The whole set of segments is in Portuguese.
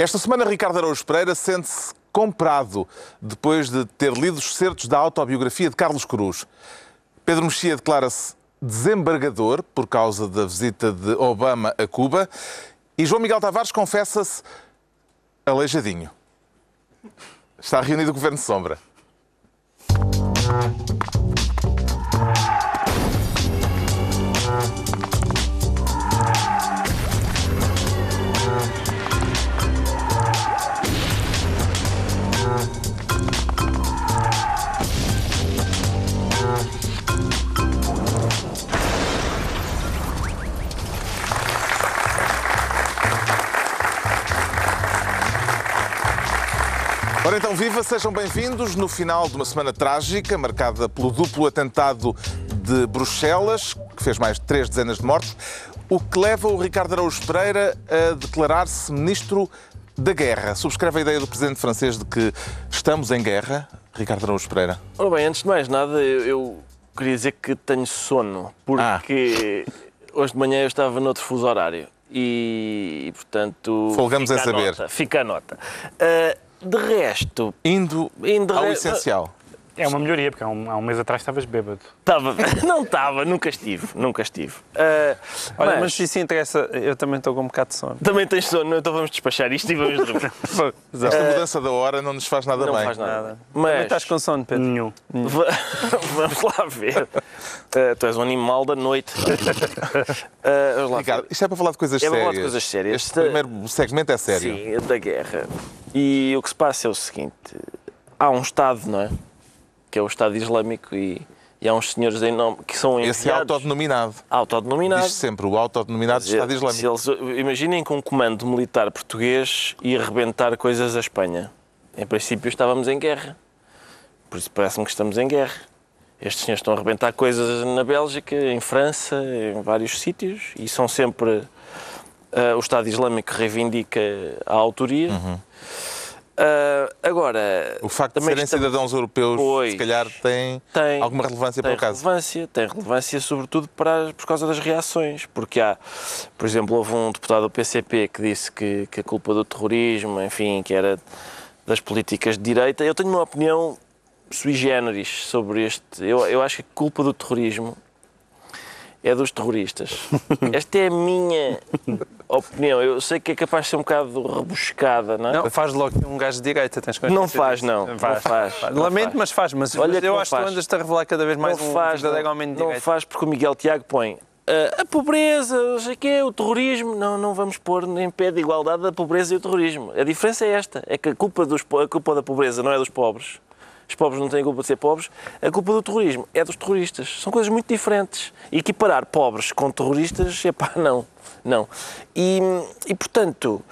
Esta semana, Ricardo Araújo Pereira sente-se comprado depois de ter lido os certos da autobiografia de Carlos Cruz. Pedro Mexia declara-se desembargador por causa da visita de Obama a Cuba e João Miguel Tavares confessa-se aleijadinho. Está reunido o Governo de Sombra. Ora então, viva, sejam bem-vindos no final de uma semana trágica, marcada pelo duplo atentado de Bruxelas, que fez mais de três dezenas de mortos, o que leva o Ricardo Araújo Pereira a declarar-se ministro da guerra. Subscreve a ideia do presidente francês de que estamos em guerra, Ricardo Araújo Pereira? Ora bem, antes de mais nada, eu, queria dizer que tenho sono, porque hoje de manhã eu estava noutro fuso horário e, portanto... Folgamos fica em a saber. Nota, fica a nota. Ah, de resto, Indo, Indo ao re- essencial. É uma melhoria, porque há um, há um mês atrás estavas bêbado. estava... não estava, nunca estive, nunca estive. Ah, Olha, mas, mas se isso interessa, eu também estou com um bocado de sono. também tens sono, então vamos despachar isto e vamos dormir. Esta mudança da hora não nos faz nada não bem. faz nada. Nada. Também Mas... estás com sono, Pedro? Nenhum. Va- Vamos lá ver. Ah, tu és um animal da noite. Vamos lá Ricardo, ver. isto é para falar de coisas É para sérias. falar de coisas sérias. Este primeiro segmento é sério. Sim, é da guerra. E o que se passa é o seguinte: há um Estado, não é? Que é o Estado Islâmico e, e há uns senhores em nome que são Esse é enviados, autodenominado. autodenominados. Diz sempre o autodenominado dizer, Estado Islâmico. se eles, imaginem que um comando militar português ia arrebentar coisas à Espanha. Em princípio estávamos em guerra. Por isso parece-me que estamos em guerra. Estes senhores estão a arrebentar coisas na Bélgica, em França, em vários sítios, e são sempre. ah, o Estado Islâmico reivindica a autoria. Ah, agora. O facto de serem estamos- cidadãos europeus, Pois. se calhar, tem, tem, alguma relevância tem para o caso. relevância, tem relevância sobretudo para, por causa das reações, porque há, por exemplo, houve um deputado do PCP que disse que, que a culpa do terrorismo, enfim, que era das políticas de direita. Eu tenho uma opinião sui generis sobre este. Eu, eu acho que a culpa do terrorismo é dos terroristas. Esta é a minha opinião. Eu sei que é capaz de ser um bocado rebuscada, não é? Não, faz logo um gajo de direita, tens consciência Não faz, não. Não faz. Não Lamento, faz. mas faz. Mas Olha eu não acho que tu andas-te a revelar cada vez mais não um faz, verdadeiro não, homem de não direita. faz porque o Miguel Tiago põe ah, a pobreza, não sei o quê, o terrorismo. Não, não vamos pôr em pé de igualdade a pobreza e o terrorismo. A diferença é esta, é que a culpa, dos, a culpa da pobreza não é dos pobres. Os pobres não têm culpa de ser pobres. A culpa do terrorismo é dos terroristas. São coisas muito diferentes. E equiparar pobres com terroristas, é pá, não. Não. E, e portanto,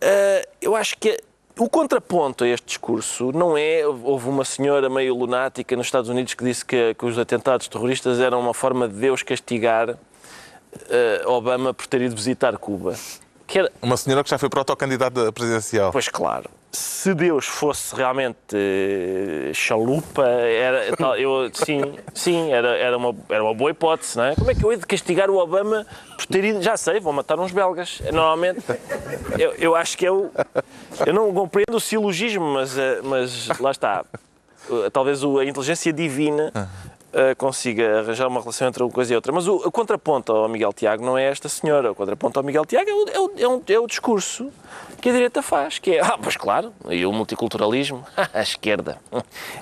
ah, eu acho que o contraponto a este discurso não é. Houve uma senhora meio lunática nos Estados Unidos que disse que, que os atentados terroristas eram uma forma de Deus castigar eh, Obama por ter ido visitar Cuba. Que era, Uma senhora que já foi protocandidata presidencial. pois claro, se Deus fosse realmente eh, chalupa, era, tal- eu, sim, sim era, era, uma, era uma boa hipótese, não é? Como é que eu hei de castigar o Obama por ter ido? Já sei, vão matar uns belgas. Normalmente, eu, eu acho que é o. Eu não compreendo o silogismo, mas, eh, mas lá está. Eh, Talvez a inteligência divina eh, consiga arranjar uma relação entre uma coisa e outra. Mas o, o contraponto ao Miguel Tiago não é esta senhora. O contraponto ao Miguel Tiago é o, é o- é um- é o discurso que a direita faz, que é, ah, pois claro, e o multiculturalismo, a esquerda.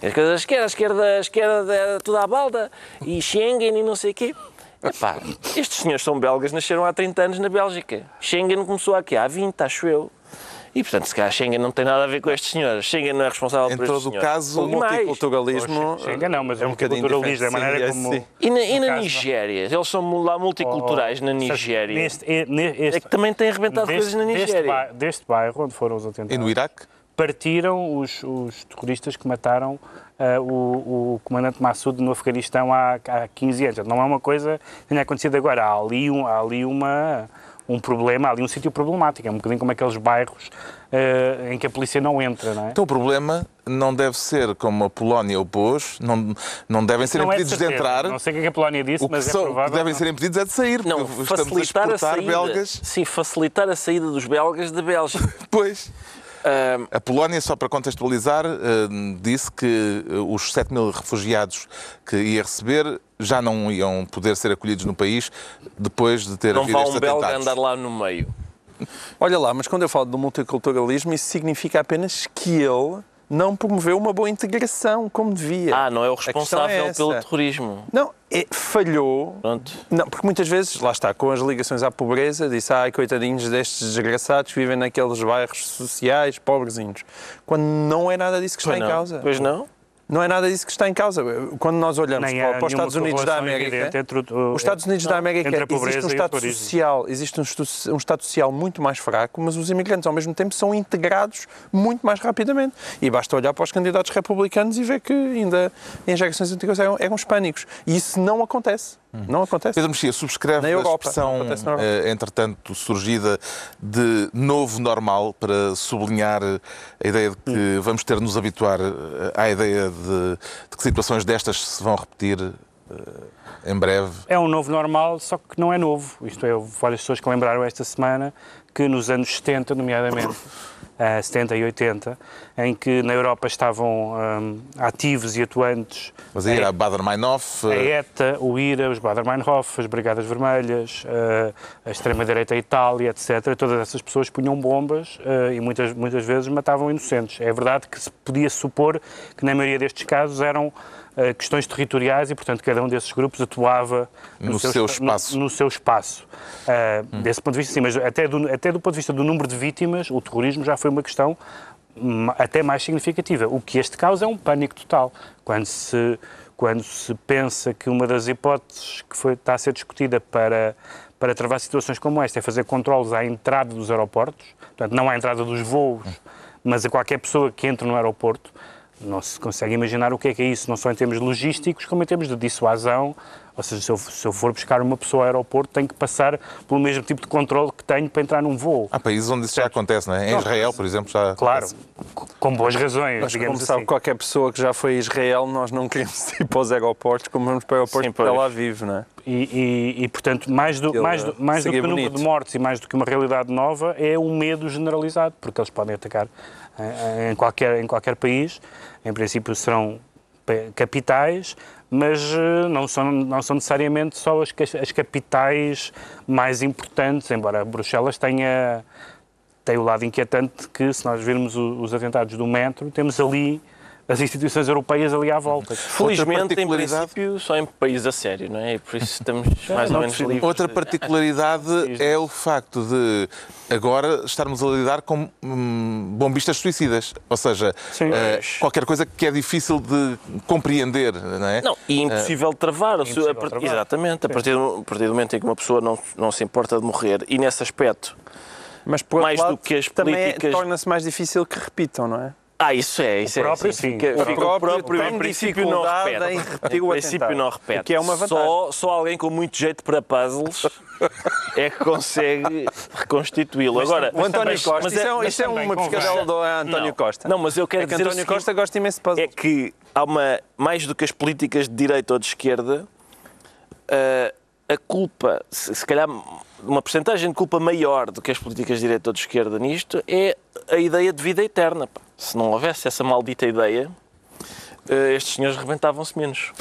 As coisas da esquerda, a esquerda, a esquerda é tudo à balda, e Schengen e não sei o quê. Epá, estes senhores são belgas, nasceram há 30 anos na Bélgica. Schengen começou aqui há 20, acho eu. E, portanto, se calhar Schengen não tem nada a ver com estes senhores. Schengen não é responsável Em por estes todo o senhores. caso, O E multiculturalismo Chega não, mas é é um bocadinho culturalismo, diferente. a maneira Sim, como... sim. E na, e na Nigéria? Eles são lá multiculturais na Oh, Nigéria. Neste, é, ne- este, É que também têm arrebentado deste- coisas na deste Nigéria. bairro, deste bairro onde foram os E atentados, no Iraque? partiram os, os terroristas que mataram ah, o, o comandante Massoud no Afeganistão há, há 15 anos. Não é uma coisa que tenha acontecido agora. Há ali, um, há ali uma, um problema, ali um sítio problemático, é um bocadinho como aqueles bairros eh, em que a polícia não entra, não é? Então o problema não deve ser como a Polónia opôs, não, não devem ser não é de impedidos de, entrar. Não sei o que é que a Polónia disse, O que, mas é provável. devem não. ser impedidos é de sair. Não, porque estamos a facilitar a exportar saída. belgas. Sim, facilitar a saída dos belgas da Bélgica. Pois. A Polónia, só para contextualizar, eh, disse que eh, os 7 mil refugiados que ia receber já não iam poder ser acolhidos no país depois de ter não havido vá estes um belga atentados. andar lá no meio. Olha lá, mas quando eu falo do multiculturalismo, isso significa apenas que ele não promoveu uma boa integração como devia. Ah, não é o responsável é pelo terrorismo. Não, é, falhou. Pronto. Não, porque muitas vezes, lá está, com as ligações à pobreza, disse, ai, coitadinhos destes desgraçados que vivem naqueles bairros sociais, pobrezinhos. Quando não é nada disso que está Pois em não. causa. Pois não? Não é nada disso que está em causa. Quando nós olhamos Nem para, para os Estados Unidos da América, evidente entre o- os Estados Unidos da América entre a existe um Estado social, existe um, um Estado social muito mais fraco, mas os imigrantes ao mesmo tempo são integrados muito mais rapidamente. E basta olhar para os candidatos republicanos e ver que ainda em gerações antigas eram, eram hispânicos. E isso não acontece. Não acontece. Pedro Mexia, subscreve Na a Europa, expressão, na Europa. eh, entretanto, surgida de novo normal para sublinhar eh, a ideia de que vamos ter de nos habituar eh, à ideia de, de que situações destas se vão repetir eh, em breve. É um novo normal, só que não é novo. Isto é, várias pessoas que lembraram esta semana que nos anos 70, nomeadamente, eh, 70 e 80, em que na Europa estavam hum, ativos e atuantes Mas aí a- era Bader-Meinhof, a eh, ETA, o IRA, os Bader-Meinhof, as Brigadas Vermelhas, eh, a extrema-direita Itália, etc. Todas essas pessoas punham bombas eh, e muitas, muitas vezes matavam inocentes. É verdade que se podia supor que na maioria destes casos eram eh, questões territoriais e, portanto, cada um desses grupos atuava No seu espa- espaço. No, no seu espaço. Eh, Desse ponto de vista, sim, mas até do, até do ponto de vista do número de vítimas, o terrorismo já foi uma questão até mais significativa. O que este causa é um pânico total. Quando se, quando se pensa que uma das hipóteses que foi, está a ser discutida para, para travar situações como esta é fazer controles à entrada dos aeroportos, portanto, não à entrada dos voos, mas a qualquer pessoa que entre no aeroporto, não se consegue imaginar o que é que é isso, não só em termos logísticos, como em termos de dissuasão. Ou seja, se eu, se eu for buscar uma pessoa ao aeroporto, tenho que passar pelo mesmo tipo de controle que tenho para entrar num voo. há países onde isso já acontece, não é? Em Não, Israel, por exemplo, já Claro, acontece. com boas razões, Mas como digamos sabe, assim. qualquer pessoa que já foi a Israel, nós não queremos ir para os aeroportos como vamos para o aeroporto Sim, Tel pois. Aviv, não é? E, e- e, portanto, mais do, mais do, mais do que o número de mortes e mais do que uma realidade nova, é um medo generalizado, porque eles podem atacar em qualquer, em qualquer país. Em princípio serão capitais, mas eh, não são, não são necessariamente só as, as capitais mais importantes, embora Bruxelas tenha, tem o lado inquietante que, se nós virmos os atentados do metro, temos ali as instituições europeias ali à volta. Felizmente, em particularidade- princípio, só em país a sério, não é? E por isso estamos mais ou não menos livres. Outra de- particularidade é o facto de agora estarmos a lidar com hum, bombistas suicidas. Ou seja, Sim. eh, qualquer coisa que é difícil de compreender, não é? Não, e impossível travar. o seu- impossível a travar. Exatamente, a partir, do, a partir do momento em que uma pessoa não, não se importa de morrer, e nesse aspecto, Mas por Mais outro do que as também é- políticas- torna-se mais difícil que repitam, não é? Ah, isso é, isso próprio, é. sim. Fica, O fica o próprio, tem em princípio, não repete. em repetir o princípio, não repete. o que é uma vantagem. Só, só alguém com muito jeito para puzzles é que consegue reconstituí-lo. Agora, O António mas- Costa, mas isso é, um- mas isso é também uma pescadela do António Não. Costa. Não, mas eu quero é que dizer o António Costa gosta imenso de puzzles. é que há uma, mais do que as políticas de direita ou de esquerda, ah, a culpa, se, se calhar uma porcentagem de culpa maior do que as políticas de direita ou de esquerda nisto, é a ideia de vida eterna. pá. Se não houvesse essa maldita ideia, ah, estes senhores rebentavam-se menos.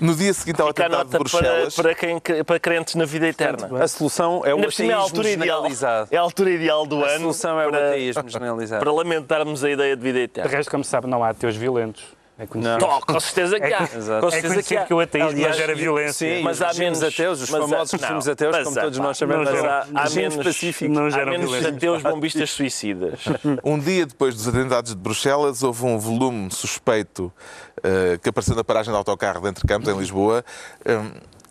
No dia seguinte ao Fica a atentado de nota para, Bruxelas, para, quem, para crentes na vida eterna. A solução é o cima, é a ateísmo altura ideal. generalizado. É a altura ideal do A ano solução é o para, ateísmo generalizado. para lamentarmos a ideia de vida De eterna. resto, como se sabe, não há ateus violentos. É conhecido. Não, com certeza que É há. que- Exato. Com É certeza que conhecido há. que o ateísmo Aliás, gera violência. Sim, Mas há menos- ateus, os famosos regimes ateus, mas como todos nós sabemos, mas há há menos- pacíficos. não Há menos ateus bombistas suicidas. um dia depois dos atentados de Bruxelas, houve um volume suspeito eh, que apareceu na paragem de autocarro de Entre Campos, em Lisboa, eh,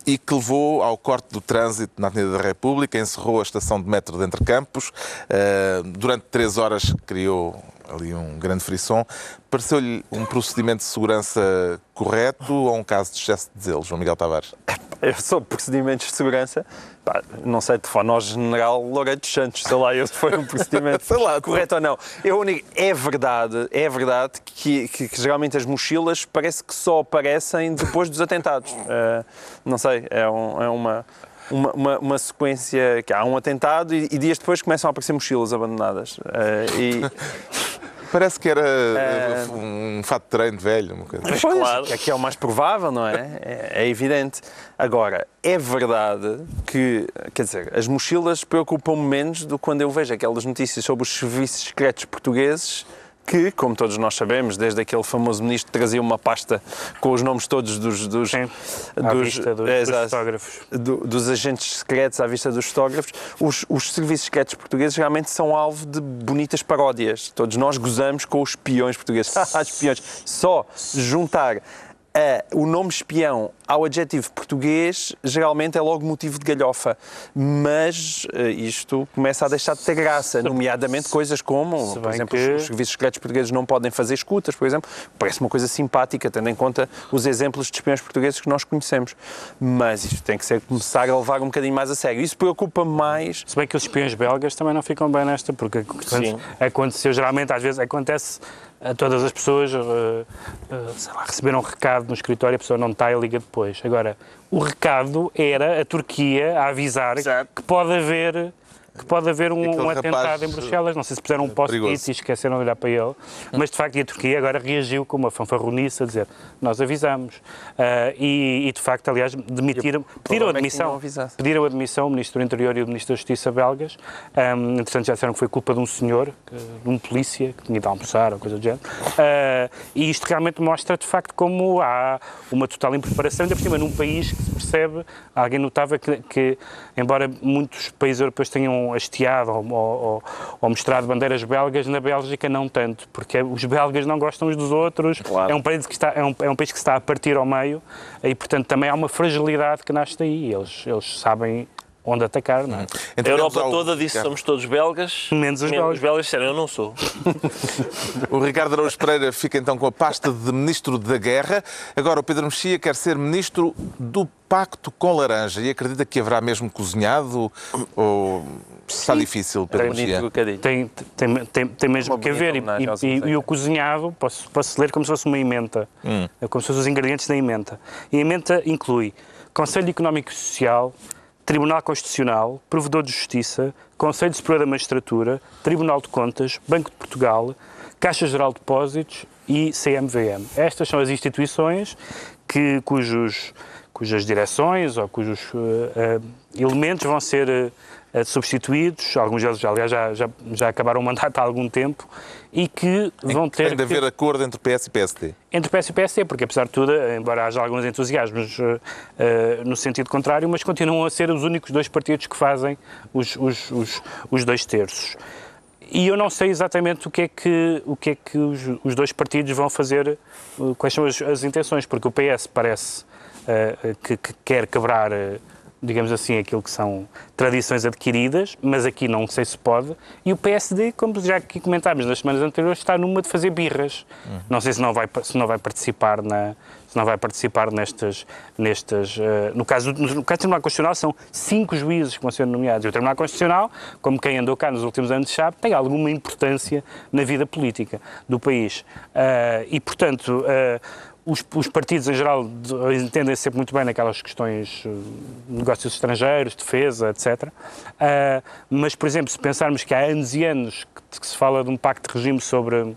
e que levou ao corte do trânsito na Avenida da República, encerrou a estação de metro de Entre Campos. eh, durante três horas criou ali um grande frisson. Pareceu-lhe um procedimento de segurança correto ou um caso de excesso de zelo, João Miguel Tavares? eu sou procedimentos de segurança, pá, não sei, telefone ao general Loureiro dos Santos, sei lá, esse foi um procedimento Sei lá, correto ou não. Eu, único- é verdade, é verdade que, que- que geralmente as mochilas parece que só aparecem depois dos atentados. Eh, não sei, é, um- é uma, uma, uma, uma sequência que há um atentado e, e dias depois começam a aparecer mochilas abandonadas. Eh, e, Parece que era eh, um fato de treino velho, uma coisa. Pois, claro. que é que é o mais provável, não é? é? é evidente. Agora, é verdade que, quer dizer, as mochilas preocupam-me menos do que quando eu vejo aquelas notícias sobre os serviços secretos portugueses que, como todos nós sabemos, desde aquele famoso ministro que trazia uma pasta com os nomes todos dos... dos, Sim, dos- dos exato, fotógrafos. do- dos agentes secretos à vista dos fotógrafos, os, os serviços secretos portugueses realmente são alvo de bonitas paródias. Todos nós gozamos com os espiões portugueses. Ah, espiões. Só juntar ah, o nome espião ao adjetivo português geralmente é logo motivo de galhofa. Mas ah, isto começa a deixar de ter graça, nomeadamente coisas como, por exemplo, que- os serviços secretos portugueses não podem fazer escutas, por exemplo. Parece uma coisa simpática, tendo em conta os exemplos de espiões portugueses que nós conhecemos. Mas isto tem que ser começar a levar um bocadinho mais a sério. Isso preocupa mais. Se bem que os espiões belgas também não ficam bem nesta, porque Sim. aconteceu, geralmente, às vezes, acontece a todas as pessoas, eh, eh, sei lá, receberam um recado no escritório e a pessoa não está e liga depois. Agora, o recado era a Turquia a avisar Exato. que pode haver que pode haver um, um rapaz, atentado em Bruxelas. Não sei se puseram um post-it perigoso. e esqueceram de olhar para ele. Mas, de facto, e a Turquia agora reagiu com uma fanfarronice a dizer nós avisamos. Ah, e, e, de facto, aliás, demitiram, pediram é que admissão. Pediram admissão o Ministro do Interior e o Ministro da Justiça belgas. Um, entretanto, já disseram que foi culpa de um senhor, que- de um polícia, que tinha ido almoçar ou coisa do género. Ah, e isto realmente mostra, de facto, como há uma total impreparação, ainda por cima, num país que se percebe, alguém notava que, que, embora muitos países europeus tenham hasteado ou, ou- ou mostrado bandeiras belgas, na Bélgica não tanto, porque os belgas não gostam uns dos outros, Claro. é um país que está, é um, é um país que está a partir ao meio e, portanto, também há uma fragilidade que nasce daí. Eles, eles sabem onde atacar, não é? A Entramos Europa ao- toda disse somos todos belgas. Menos os belgas. Os belgas disseram, eu não sou. O Ricardo Araújo Pereira fica então com a pasta de Ministro da Guerra. Agora o Pedro Mexia quer ser Ministro do Pacto com Laranja e acredita que haverá mesmo cozinhado? Ou está difícil, Pedro Mexia? Tem, tem, tem, tem mesmo Uma que haver. E, e- e o cozinhado, posso, posso ler como se fosse uma emenda, Hum. é como se fossem os ingredientes da emenda. E a emenda inclui Conselho Económico e Social, Tribunal Constitucional, Provedor de Justiça, Conselho Superior da Magistratura, Tribunal de Contas, Banco de Portugal, Caixa Geral de Depósitos e CMVM. Estas são as instituições que, cujos, cujas direções ou cujos eh, eh, elementos vão ser eh, substituídos, alguns deles, aliás, já, já, já acabaram o mandato há algum tempo, e que vão ter Tem de haver acordo entre PS e PSD. entre PS e PSD, porque apesar de tudo, embora haja alguns entusiasmos eh, no sentido contrário, mas continuam a ser os únicos dois partidos que fazem os, os, os, os dois terços. E eu não sei exatamente o que é que, o que, é que os, os dois partidos vão fazer, quais são as, as intenções, porque o PS parece que, que quer quebrar, eh, digamos assim, aquilo que são tradições adquiridas, mas aqui não sei se pode. E o PSD, como já aqui comentámos nas semanas anteriores, está numa de fazer birras. Não sei se não vai, se não vai participar na se não vai participar nestas, nestas eh, no caso no, caso do Tribunal Constitucional são cinco juízes que vão ser nomeados. E o Tribunal Constitucional, como quem andou cá nos últimos anos sabe, tem alguma importância na vida política do país. E, portanto, os, os partidos em geral de- entendem sempre muito bem naquelas questões, eh, negócios estrangeiros, defesa, etc. Ah, mas, por exemplo, se pensarmos que há anos e anos que, que se fala de um pacto de regime sobre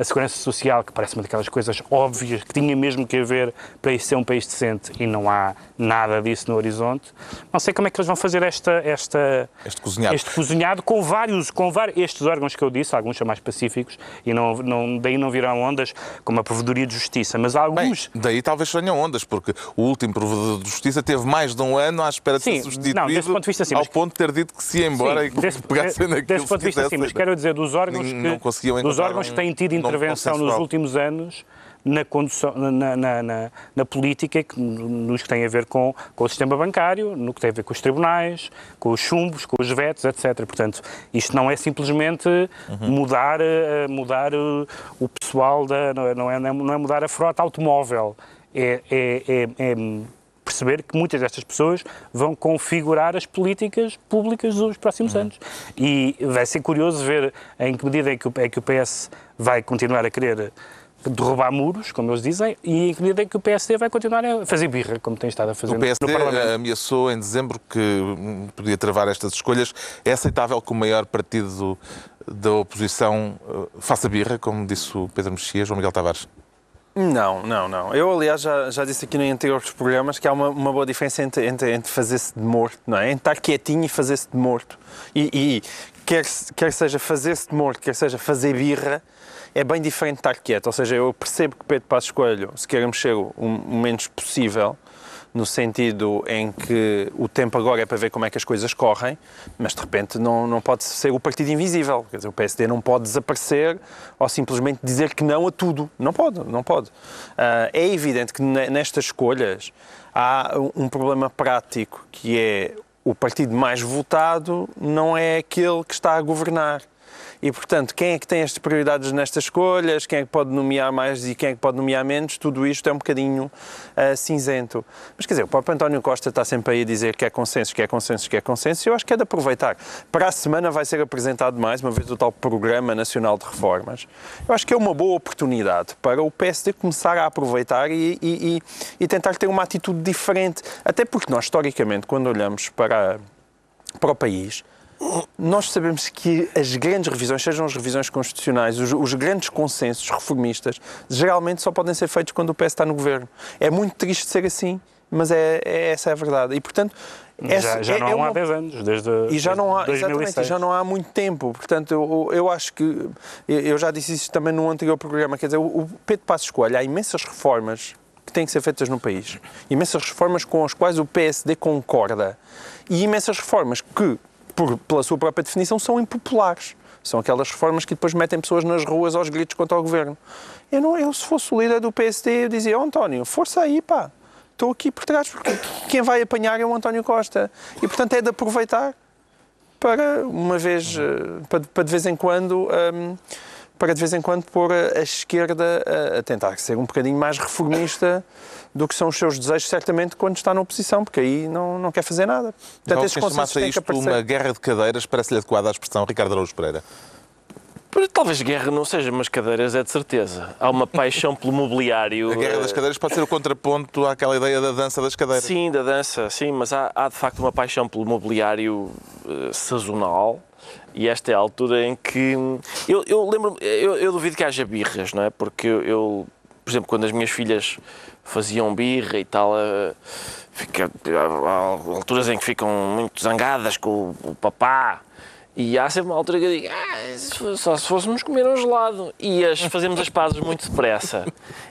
a segurança social, que parece uma daquelas coisas óbvias, que tinha mesmo que haver para isso ser um país decente e não há nada disso no horizonte. Não sei como é que eles vão fazer esta, esta, Este cozinhado. este cozinhado com vários, com vários, estes órgãos que eu disse, alguns são mais pacíficos e não, não, daí não virão ondas, como a Provedoria de Justiça, mas há Bem, alguns... daí talvez venham ondas, porque o último provedor de justiça teve mais de um ano à espera de Sim, ser substituído, não, desse ponto de vista, sim, ao mas- ponto de ter dito que se ia embora Sim, e desse, que pegassem naquilo desse ponto de vista, sim, mas quero dizer, dos órgãos que, dos órgãos que têm tido intervenção nos últimos anos na, condução, na, na, na, na política, que- nos que tem a ver com, com o sistema bancário, no que tem a ver com os tribunais, com os chumbos, com os vetos, etc. Portanto, isto não é simplesmente Uhum. mudar, eh, mudar eh, o pessoal, da, não, é, não, é, não é mudar a frota automóvel. É, é, é, é perceber que muitas destas pessoas vão configurar as políticas públicas dos próximos anos. E vai ser curioso ver em que medida é que, o, é que o PS vai continuar a querer derrubar muros, como eles dizem, e em que medida é que o PSD vai continuar a fazer birra, como tem estado a fazer O no PSD Parlamento. ameaçou em dezembro que hum, podia travar estas escolhas. É aceitável que o maior partido da oposição eh, faça birra, como disse o Pedro Mexia, João Miguel Tavares? Não, não, não. Eu, aliás, já, já disse aqui em anteriores programas que há uma, uma boa diferença entre, entre, entre fazer-se de morto, não é? Entre estar quietinho e fazer-se de morto. E, e quer, quer seja fazer-se de morto, quer seja fazer birra, é bem diferente de estar quieto. Ou seja, eu percebo que Pedro Passos Coelho se quer mexer o, o menos possível, no sentido em que o tempo agora é para ver como é que as coisas correm, mas de repente não, não pode ser o partido invisível. Quer dizer, o PSD não pode desaparecer ou simplesmente dizer que não a tudo. Não pode, não pode. Ah, é evidente que ne- nestas escolhas há um problema prático que é o partido mais votado não é aquele que está a governar. E, portanto, quem é que tem as prioridades nestas escolhas, quem é que pode nomear mais e quem é que pode nomear menos, tudo isto é um bocadinho ah, cinzento. Mas, quer dizer, o próprio António Costa está sempre aí a dizer que é consenso, que é consenso, que é consenso, e eu acho que é de aproveitar. Para a semana vai ser apresentado mais uma vez o tal Programa Nacional de Reformas. Eu acho que é uma boa oportunidade para o PSD começar a aproveitar e, e- e- e tentar ter uma atitude diferente. Até porque nós, historicamente, quando olhamos para, para o país, nós sabemos que as grandes revisões, sejam as revisões constitucionais, os, os grandes consensos reformistas, geralmente só podem ser feitos quando o PS está no governo. É muito triste ser assim, mas é, é- essa é a verdade. E, portanto, essa já já é- não é há uma- há 10 anos, desde e já não há, desde exatamente, 2006. já não há muito tempo. Portanto, eu, eu acho que, eu já disse isso também num anterior programa, quer dizer, o o Pedro Passos Coelho, há imensas reformas que têm que ser feitas no país. Imensas reformas com as quais o PSD concorda. E imensas reformas que, por, pela sua própria definição, são impopulares. São aquelas reformas que depois metem pessoas nas ruas aos gritos contra o governo. Eu, não, eu se fosse o líder do PSD, eu dizia, "Ó, António, força aí, pá. Estou aqui por trás, porque quem vai apanhar é o António Costa. E, portanto, é de aproveitar para uma vez, eh, para, para de vez em quando, hum, para de vez em quando pôr a, a esquerda a, a tentar ser um bocadinho mais reformista do que são os seus desejos, certamente, quando está na oposição, porque aí não, não quer fazer nada. Portanto, Então, esses consensos têm que isto aparecer. uma guerra de cadeiras parece-lhe adequada à expressão Ricardo Araújo Pereira. Talvez guerra não seja, mas cadeiras é de certeza. Há uma paixão pelo mobiliário. A guerra das eh, cadeiras pode ser o contraponto àquela ideia da dança das cadeiras. Sim, da dança, sim, mas há, há de facto uma paixão pelo mobiliário eh, sazonal e esta é a altura em que. Eu, eu lembro eu, eu duvido que haja birras, não é? Porque eu, eu, por exemplo, quando as minhas filhas faziam birra e tal, eh, fica, há alturas em que ficam muito zangadas com o, o papá. E há sempre uma altura que eu digo, ah, só se fôssemos comer um gelado. E as, fazemos as pazes muito depressa.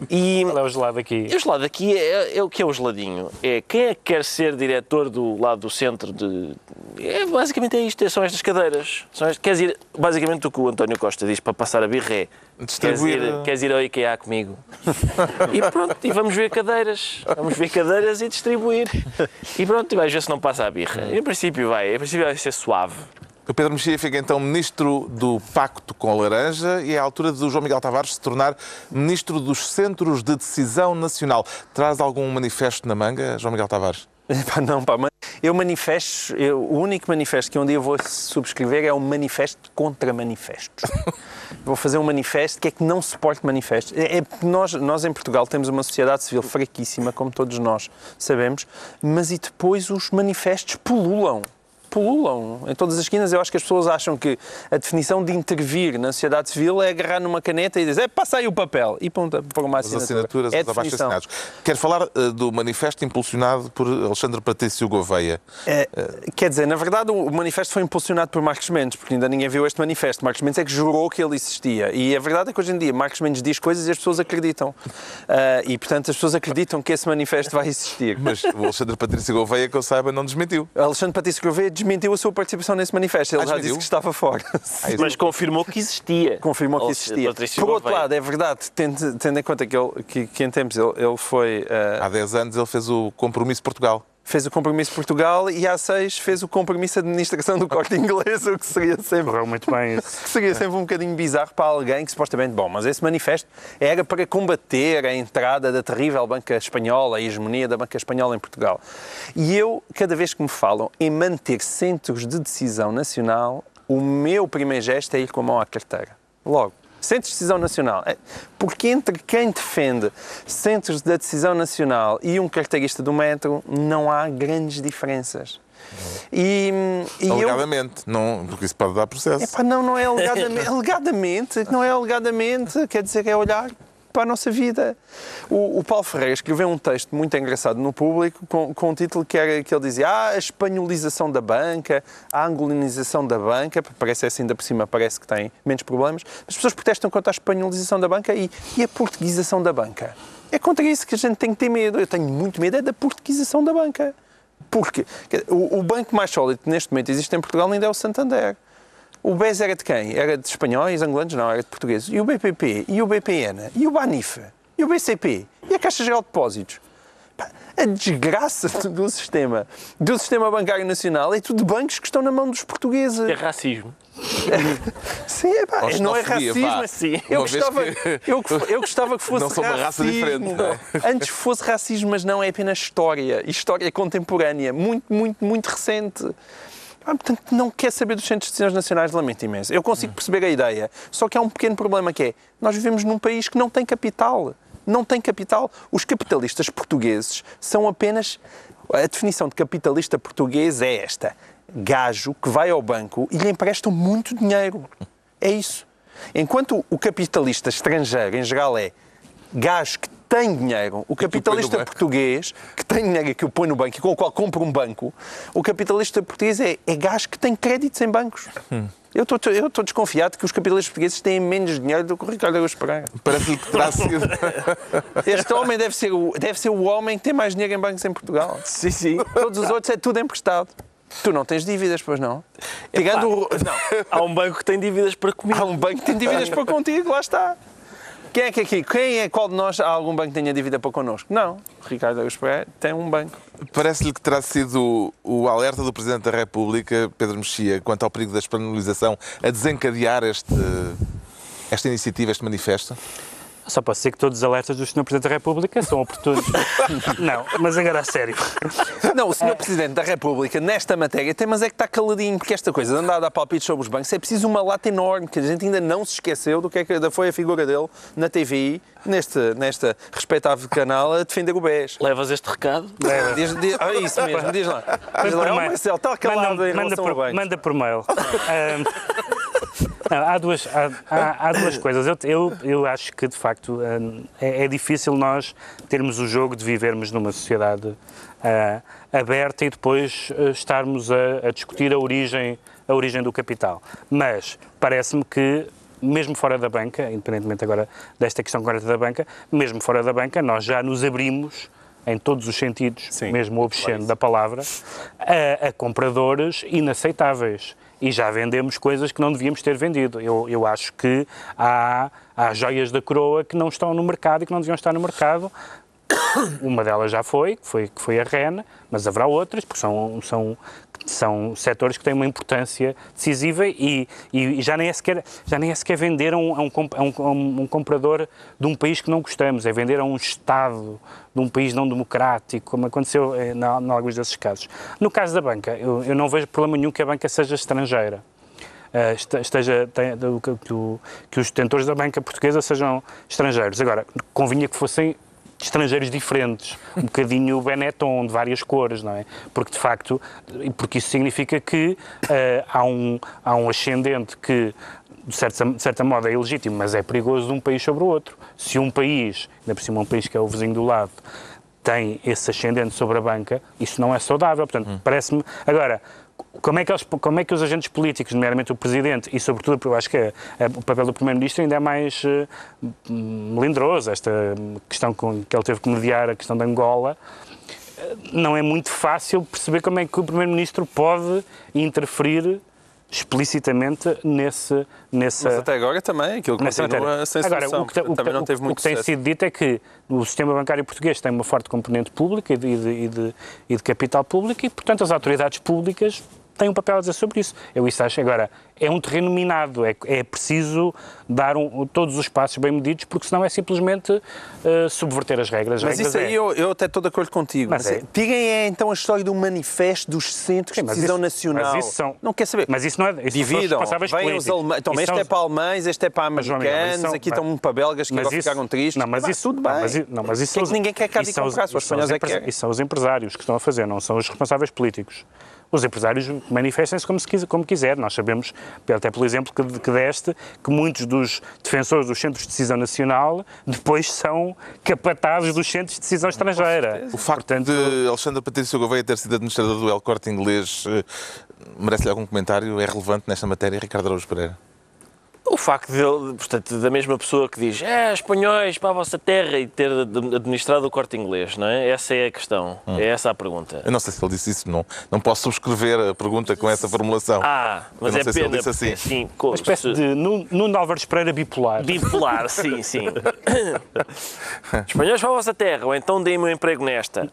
E, Qual é o gelado aqui? e o gelado aqui é, é o que é o geladinho? É quem é que quer ser diretor do lado do centro de. É, basicamente é isto, são estas cadeiras. São estas, queres ir, basicamente o que o António Costa diz para passar a birra é. Queres Distribuir- ir, queres ir ao IKEA comigo? e pronto, e vamos ver cadeiras. Vamos ver cadeiras e distribuir. E pronto, e vais ver se não passa a birra. Em princípio vai, em princípio vai ser suave. O Pedro Mexia fica então ministro do Pacto com a Laranja e é a altura do João Miguel Tavares se tornar ministro dos Centros de Decisão Nacional. Traz algum manifesto na manga, João Miguel Tavares? Pá, não, pá, mas eu manifesto, eu- o único manifesto que um dia vou subscrever é um manifesto contra manifestos. vou fazer um manifesto que é que não suporte manifestos. É, é nós, nós em Portugal temos uma sociedade civil fraquíssima, como todos nós sabemos, mas e depois os manifestos pululam. Pululam em todas as esquinas. Eu acho que as pessoas acham que a definição de intervir na sociedade civil é agarrar numa caneta e dizer é, passa aí o papel e ponta por uma As assinatura. assinaturas, é abaixo assinados. Quero falar eh, do manifesto impulsionado por Alexandre Patrício Gouveia. É, quer dizer, na verdade, o manifesto foi impulsionado por Marcos Mendes, porque ainda ninguém viu este manifesto. Marcos Mendes é que jurou que ele existia. E a verdade é que hoje em dia Marcos Mendes diz coisas e as pessoas acreditam. Ah, e, portanto, as pessoas acreditam que esse manifesto vai existir. Mas o Alexandre Patrício Gouveia, que eu saiba, não desmentiu. Alexandre Patrício Gouveia desmentiu a sua participação nesse manifesto. Ele Ah, já desmentiu? disse que estava fora. Ah, Mas confirmou que existia. Confirmou que existia. Por outro Gouveia. lado, é verdade, tendo, tendo em conta que, ele, que, que em tempos ele, ele foi. ah, Há 10 anos ele fez o Compromisso Portugal. Fez o compromisso Portugal e A6 fez o compromisso de administração do corte inglês, o que seria sempre Correu muito bem isso. que seria sempre um bocadinho bizarro para alguém que supostamente, bom, mas esse manifesto era para combater a entrada da terrível banca espanhola, a hegemonia da banca espanhola em Portugal. E eu, cada vez que me falam em manter centros de decisão nacional, o meu primeiro gesto é ir com a mão à carteira. Logo. Centros de decisão nacional. É, Porque entre quem defende centros da decisão nacional e um carteirista do metro não há grandes diferenças. E, e eu, Alegadamente, não, porque isso pode dar processo. Epá, não, não é alegadamente, alegadamente, não é alegadamente, quer dizer, é olhar para a nossa vida. O, o Paulo Ferreira escreveu um texto muito engraçado no público com, com um título que, era, que ele dizia ah, a espanholização da banca, a angolinização da banca, parece assim ainda por cima, parece que tem menos problemas, as pessoas protestam contra a espanholização da banca e, e a portuguesação da banca. É contra isso que a gente tem que ter medo. Eu tenho muito medo é da portuguesação da banca. Porque o, o banco mais sólido que neste momento existe em Portugal ainda é o Santander. O BES era de quem? Era de espanhóis, angolanos? Não, era de portugueses. E o BPP? E o BPN? E o BANIF? E o BCP? E a Caixa Geral de Depósitos? Pá, A desgraça do sistema, do sistema bancário nacional é tudo bancos que estão na mão dos portugueses. É racismo. Sim, é pá, não é racismo. vá. é sim. Uma Eu gostava, que- eu, eu gostava que fosse Não são uma raça diferente, não é? Antes fosse racismo, mas não é apenas história. História contemporânea, muito, muito, muito recente. Ah, portanto, não quer saber dos centros de decisões nacionais, lamento imenso. Eu consigo perceber a ideia, só que há um pequeno problema que é, nós vivemos num país que não tem capital. Não tem capital. Os capitalistas portugueses são apenas... A definição de capitalista português é esta. Gajo que vai ao banco e lhe emprestam muito dinheiro. É isso. Enquanto o capitalista estrangeiro, em geral, é gajo que tem dinheiro, o capitalista português, que tem dinheiro que o põe no banco e com o qual compra um banco, o capitalista português é, é gajo que tem créditos em bancos. Eu estou eu estou desconfiado que os capitalistas portugueses têm menos dinheiro do que o Ricardo Araújo Pereira. Parece-lhe que terá sido. Este homem deve ser, o, deve ser o homem que tem mais dinheiro em bancos em Portugal. Sim, sim. Todos os outros é tudo emprestado. Tu não tens dívidas, pois não? Tirando o... Não. Há um banco que tem dívidas para comigo. Há um banco que tem dívidas para contigo, lá está. Quem é que aqui, quem é, qual de nós há algum banco que tenha dívida para connosco? Não. Ricardo Araújo Pereira tem um banco. Parece-lhe que terá sido o alerta do Presidente da República, Pedro Mexia, quanto ao perigo da espanholização, a desencadear este, esta iniciativa, este manifesto? Só posso dizer que todos os alertas do Sr. Presidente da República são oportunos. não, mas agora a sério. Não, o Sr. Presidente da República, nesta matéria, tem, mas é que está caladinho, porque esta coisa de andar a dar palpites sobre os bancos é preciso uma lata enorme, que a gente ainda não se esqueceu do que é que foi a figura dele na TVI, neste, nesta respeitável canal, a defender o BES. Levas este recado? Diz, diz, ah, isso mesmo, diz lá. Diz lá, oh. Marcelo, está calado manda, em manda relação por, ao banco. manda por mail. Ahm, não, há, duas, há, há- há duas coisas. Eu, eu, eu acho que, de facto, ahm, é, é difícil nós termos o jogo de vivermos numa sociedade ah, aberta e depois ah, estarmos a, a discutir a origem, a origem do capital. Mas parece-me que mesmo fora da banca, independentemente agora desta questão concreta da banca, mesmo fora da banca, nós já nos abrimos em todos os sentidos, Sim, mesmo o obsceno da palavra, a, a compradores inaceitáveis. E já vendemos coisas que não devíamos ter vendido. Eu, eu acho que há, há joias da coroa que não estão no mercado e que não deviam estar no mercado. Uma delas já foi, que foi, que foi a REN, mas haverá outras, porque são, são, são setores que têm uma importância decisiva e, e já, nem é sequer, já nem é sequer vender a um, a um a um- comprador de um país que não gostamos, é vender a um Estado de um país não democrático, como aconteceu eh, em alguns desses casos. No caso da banca, eu, eu não vejo problema nenhum que a banca seja estrangeira. eh, este- esteja, que os detentores da banca portuguesa sejam estrangeiros. Agora, convinha que fossem estrangeiros diferentes, um bocadinho Benetton, de várias cores, não é? Porque, de facto, porque isso significa que eh, há, um, há um ascendente que, de certa, de certa modo, é ilegítimo, mas é perigoso de um país sobre o outro. Se um país, ainda por cima um país que é o vizinho do lado, tem esse ascendente sobre a banca, isso não é saudável. Portanto, parece-me. Agora, como é, que eles- como é que os agentes políticos, nomeadamente o Presidente, e sobretudo, eu acho que é- é o papel do Primeiro-Ministro ainda é mais eh, melindroso, esta questão com, que ele teve que mediar, a questão de Angola, eh, não é muito fácil perceber como é que o Primeiro-Ministro pode interferir explicitamente nesse, nessa, Mas até agora também, aquilo nessa continua matéria. sem Agora, solução. o que, o que, também não teve o muito que tem sucesso. sido dito é que o sistema bancário português tem uma forte componente pública e de, e de- e de- e de capital público e, portanto, as autoridades públicas têm um papel a dizer sobre isso. Eu isso acho. Agora, é um terreno minado, é, é preciso dar um- todos os passos bem medidos, porque senão é simplesmente eh, subverter as regras. As Mas regras isso aí é- eu, eu até estou de acordo contigo. Mas Mas é. Tirem é, então a história do manifesto dos centros Sim, de mas decisão isso- nacional. mas isso são- Não quer saber. Mas isso não é. Isso não Dividam, vêm os alemães. Então, Isso este são é para alemães, este é para Mas, americanos, são- aqui estão para belgas que Mas agora isso- ficaram tristes. Não, mas Pá, isso, tudo não, bem. mas, i- não, mas isso Que é que ninguém quer cá vir comprar, os espanhóis é que querem. Isso são os empresários que estão a fazer, não são os responsáveis políticos. Os empresários manifestem-se como, como quiser. Nós sabemos, até pelo exemplo que, que deste, que muitos dos defensores dos centros de decisão nacional depois são capatazes dos centros de decisão estrangeira. O facto de Alexandre Patrício Gouveia ter sido administrador do El Corte Inglês eh, merece-lhe algum comentário? É relevante nesta matéria, Ricardo Araújo Pereira? O facto dele, portanto, da mesma pessoa que diz é, espanhóis para a vossa terra e ter ad- administrado o corte inglês, não é? Essa é a questão. É essa a pergunta. Eu não sei se ele disse isso, não, não posso subscrever a pergunta com essa formulação. Ah, mas é sei se ele pena. disse assim. porque, sim, co- Uma espécie se- de Nuno Álvares Pereira bipolar. Bipolar, sim, sim. Espanhóis para a vossa terra, ou então deem-me um emprego nesta.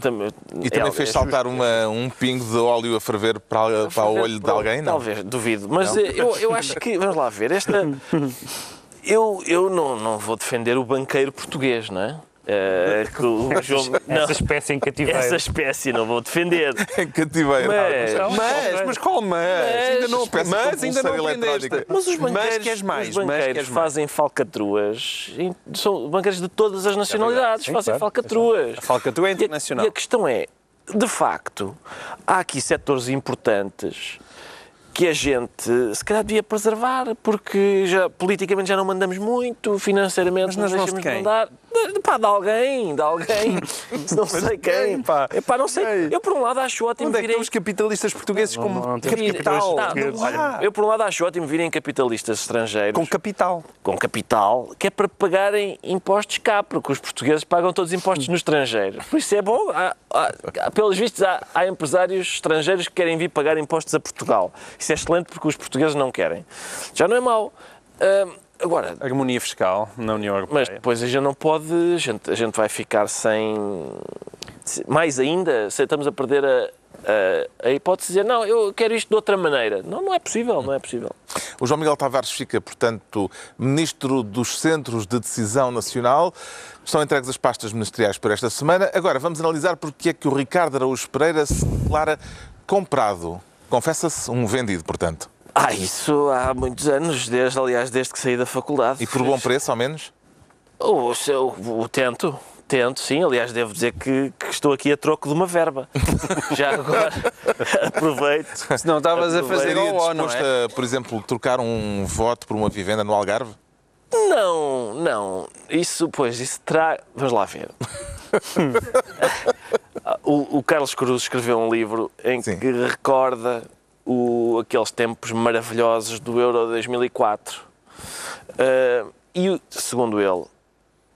Também- E também é- fez é saltar uma- um pingo de óleo a ferver para, para o olho de alguém, não? Talvez, duvido. Mas eu, eu acho que, vamos lá ver, esta. Eu, eu não, não vou defender o banqueiro português, não é? Que o João, não, Essa espécie em cativeiro. essa espécie não vou defender. Em cativeiro. Mas, Não, Mas, mas qual mas? ainda não, espécie mas de ainda não aprendeste. mas os banqueiros, Mas queres mais? os Mas banqueiros queres mais? fazem falcatruas, são banqueiros de todas as nacionalidades, Sim, fazem claro. falcatruas. A falcatrua é E a- internacional. E a questão é, de facto, há aqui setores importantes que a gente se calhar devia preservar, porque já, politicamente já não mandamos muito, financeiramente Mas não deixamos de mandar. De, pá, de alguém, de alguém. não sei quem. pá? Epá, não sei. Ei. Eu, por um lado, acho ótimo Onde é virem estão os capitalistas portugueses como não capital? Não, olha, eu, por um lado, acho ótimo virem capitalistas estrangeiros Com capital. com capital, que é para pagarem impostos cá, porque os portugueses pagam todos impostos no estrangeiro. Por isso é bom. Há, há- pelos vistos, há, há empresários estrangeiros que querem vir pagar impostos a Portugal. Isso é excelente porque os portugueses não querem. Já não é mau. Hum, agora, Harmonia fiscal na União Europeia. mas depois a gente não pode, a gente, a gente vai ficar sem. se- Mais ainda, se estamos a perder a, a, a hipótese de dizer, não, eu quero isto de outra maneira. Não, não é possível, não é possível. O João Miguel Tavares fica, portanto, Ministro dos Centros de Decisão Nacional. Estão entregues as pastas ministeriais por esta semana. Agora, vamos analisar porque é que o Ricardo Araújo Pereira se declara comprado. Confessa-se um vendido, portanto. Ah, isso há muitos anos, desde, aliás, desde que saí da faculdade. E por bom preço, ao menos? O, seu- o tento, tento, sim. Aliás, devo dizer que, que estou aqui a troco de uma verba. Já agora, aproveito. Se não estavas a fazer Seria ao O, não é? a, por exemplo, trocar um voto por uma vivenda no Algarve? Não, não. Isso, pois, isso terá. Vamos lá ver. o, o Carlos Cruz escreveu um livro em Sim. que recorda o- aqueles tempos maravilhosos do Euro 2004. Ah, e, o- segundo ele,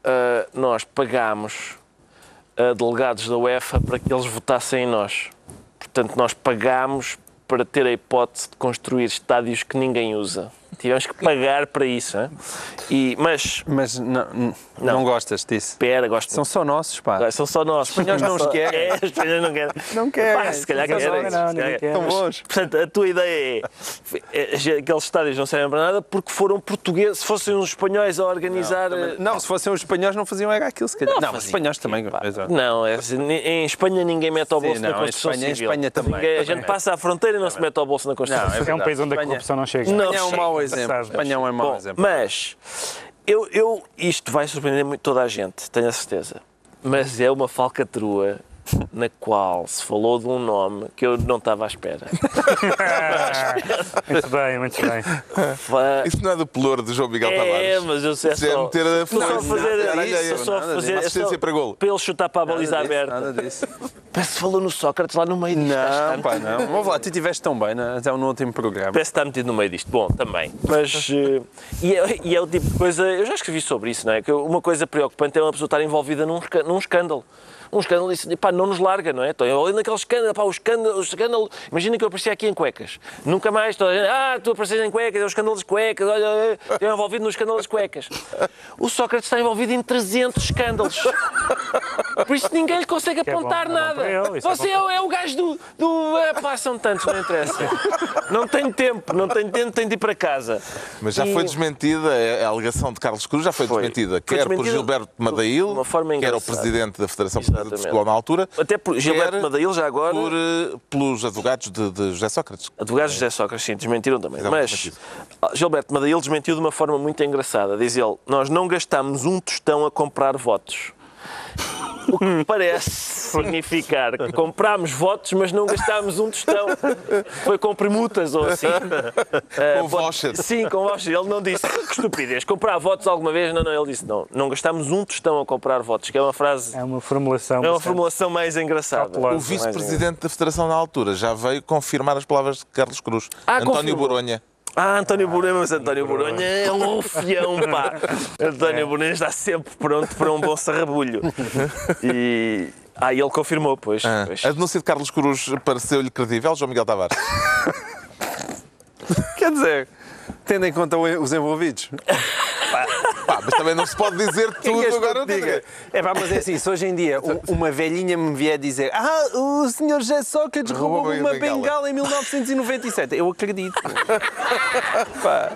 ah, nós pagámos a delegados da UEFA para que eles votassem em nós. Portanto, nós pagámos para ter a hipótese de construir estádios que ninguém usa. Tivemos que pagar para isso. hein? E, mas, Mas não, não, não gostas disso. espera, gosto São só nossos, pá. São só nós. Os espanhóis não os querem. É, os espanhóis não querem. Não querem. Pá, se calhar Não, querem. não, ninguém querem. quer. Estão bons. Portanto, a tua ideia é, é, aqueles estádios não servem para nada porque foram portugueses, se fossem os espanhóis a organizar. eh, Não, se fossem os espanhóis não faziam era aquilo, se calhar. Não, os fazia. espanhóis também. Pá, Exato. Não, é assim, em Espanha ninguém mete ao Sim, bolso não, na em Constituição Espanha- em Civil. Espanha também. Ninguém- a Também. gente passa à fronteira e não se mete ao bolso na Constituição Não, é Civil. É um país onde a Espanha- corrupção não chega. Não. Espanha é um mau Sabe. exemplo. Espanha é um mau Bom, exemplo. mas eu, eu, isto vai surpreender muito toda a gente, tenho a certeza. Mas é uma falcatrua na qual se falou de um nome que eu não estava à espera. muito bem, muito bem. Fa- Isso não é do pelouro de João Miguel É, Tavares? mas eu sei é Isso é só, meter a só fazer, areia, estou só fazer é só Assistência para golo. para ele chutar para a baliza Nada disso, aberta. Nada disso. Parece que falou no Sócrates lá no meio disto. Não, pá, não. Vamos lá, tu estiveste tão bem né? até no último programa. Parece que está metido no meio disto. Bom, também. Mas. eh, e, é, e é o tipo de coisa. Eu já escrevi sobre isso, não é? Que uma coisa preocupante é uma pessoa estar envolvida num, num escândalo. Um escândalo, isso, pá, não nos larga, não é? Estou envolvido naquele escândalo, pá, o escândalo, o escândalo. Imagina que eu aparecia aqui em cuecas. Nunca mais, estou a dizer, ah, tu apareces em cuecas, é o escândalo das cuecas, olha, eh, estou envolvido no escândalo das cuecas. O Sócrates está envolvido em 300 escândalos. Por isso ninguém lhe consegue é apontar é bom nada. para ele, isso é Você é, é o gajo do. do é, pá, são tantos, não interessa. Não tenho tempo, não tenho tempo, tenho de ir para casa. Mas já E- foi desmentida, a alegação de Carlos Cruz já foi, Foi. desmentida, Foi quer por desmentida Gilberto Madail, de uma forma que era o presidente da Federação Portuguesa de Exatamente. Futebol na altura, Até por Gilberto Madail, já agora. por, eh, pelos advogados de, de José Sócrates. Advogados de José Sócrates, sim, desmentiram também. Fizeram Mas desmentido. Gilberto Madail desmentiu de uma forma muito engraçada. Diz ele: Nós não gastámos um tostão a comprar votos. O que parece significar que comprámos votos, mas não gastámos um tostão. Foi com permutas ou assim. Com voucher. Sim, com voucher. Ele não disse que estupidez. Comprar votos alguma vez? Não, não. Ele disse: Não, não gastámos um tostão a comprar votos, que é uma frase. É uma formulação. É uma formulação mais engraçada. O vice-presidente da Federação na altura já veio confirmar as palavras de Carlos Cruz. Ah, António confirmou. Boronha. Ah, António Boronha, mas António Boronha é um rufião, pá. António Boronha está sempre pronto para um bom sarrabulho. E. Ah, e ele confirmou, pois. Ah, pois. A denúncia de Carlos Cruz pareceu-lhe credível, João Miguel Tavares? Quer dizer, tendo em conta os envolvidos. Mas também não se pode dizer Quem tudo que agora. diga? É pá, mas é assim, se hoje em dia uma velhinha me vier dizer ah, o senhor José Sócrates roubou Roubou uma bengala." bengala em 1997, eu acredito. Pá,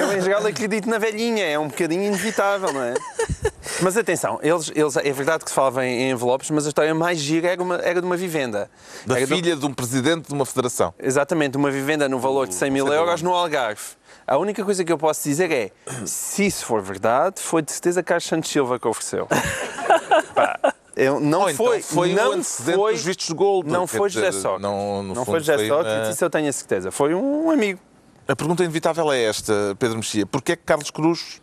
eu em geral acredito na velhinha, é um bocadinho inevitável, não é? Mas atenção, eles, eles, é verdade que se falava em, envelopes, mas a história mais gira era, uma, era de uma vivenda. Da Era filha de um presidente de uma federação. Exatamente, uma vivenda no valor de 100 mil euros no Algarve. A única coisa que eu posso dizer é, se isso for verdade, foi de certeza Carlos Santos Silva que ofereceu. Pá, eu, não Ou então foi, foi não o antecedente foi, dos vistos de gold. Não foi dizer, José Sócrates. Não, no Não fundo, foi José foi Sócrates, uma- isso eu tenho a certeza. Foi um amigo. A pergunta inevitável é esta, Pedro Mexia. Porquê é que Carlos Cruz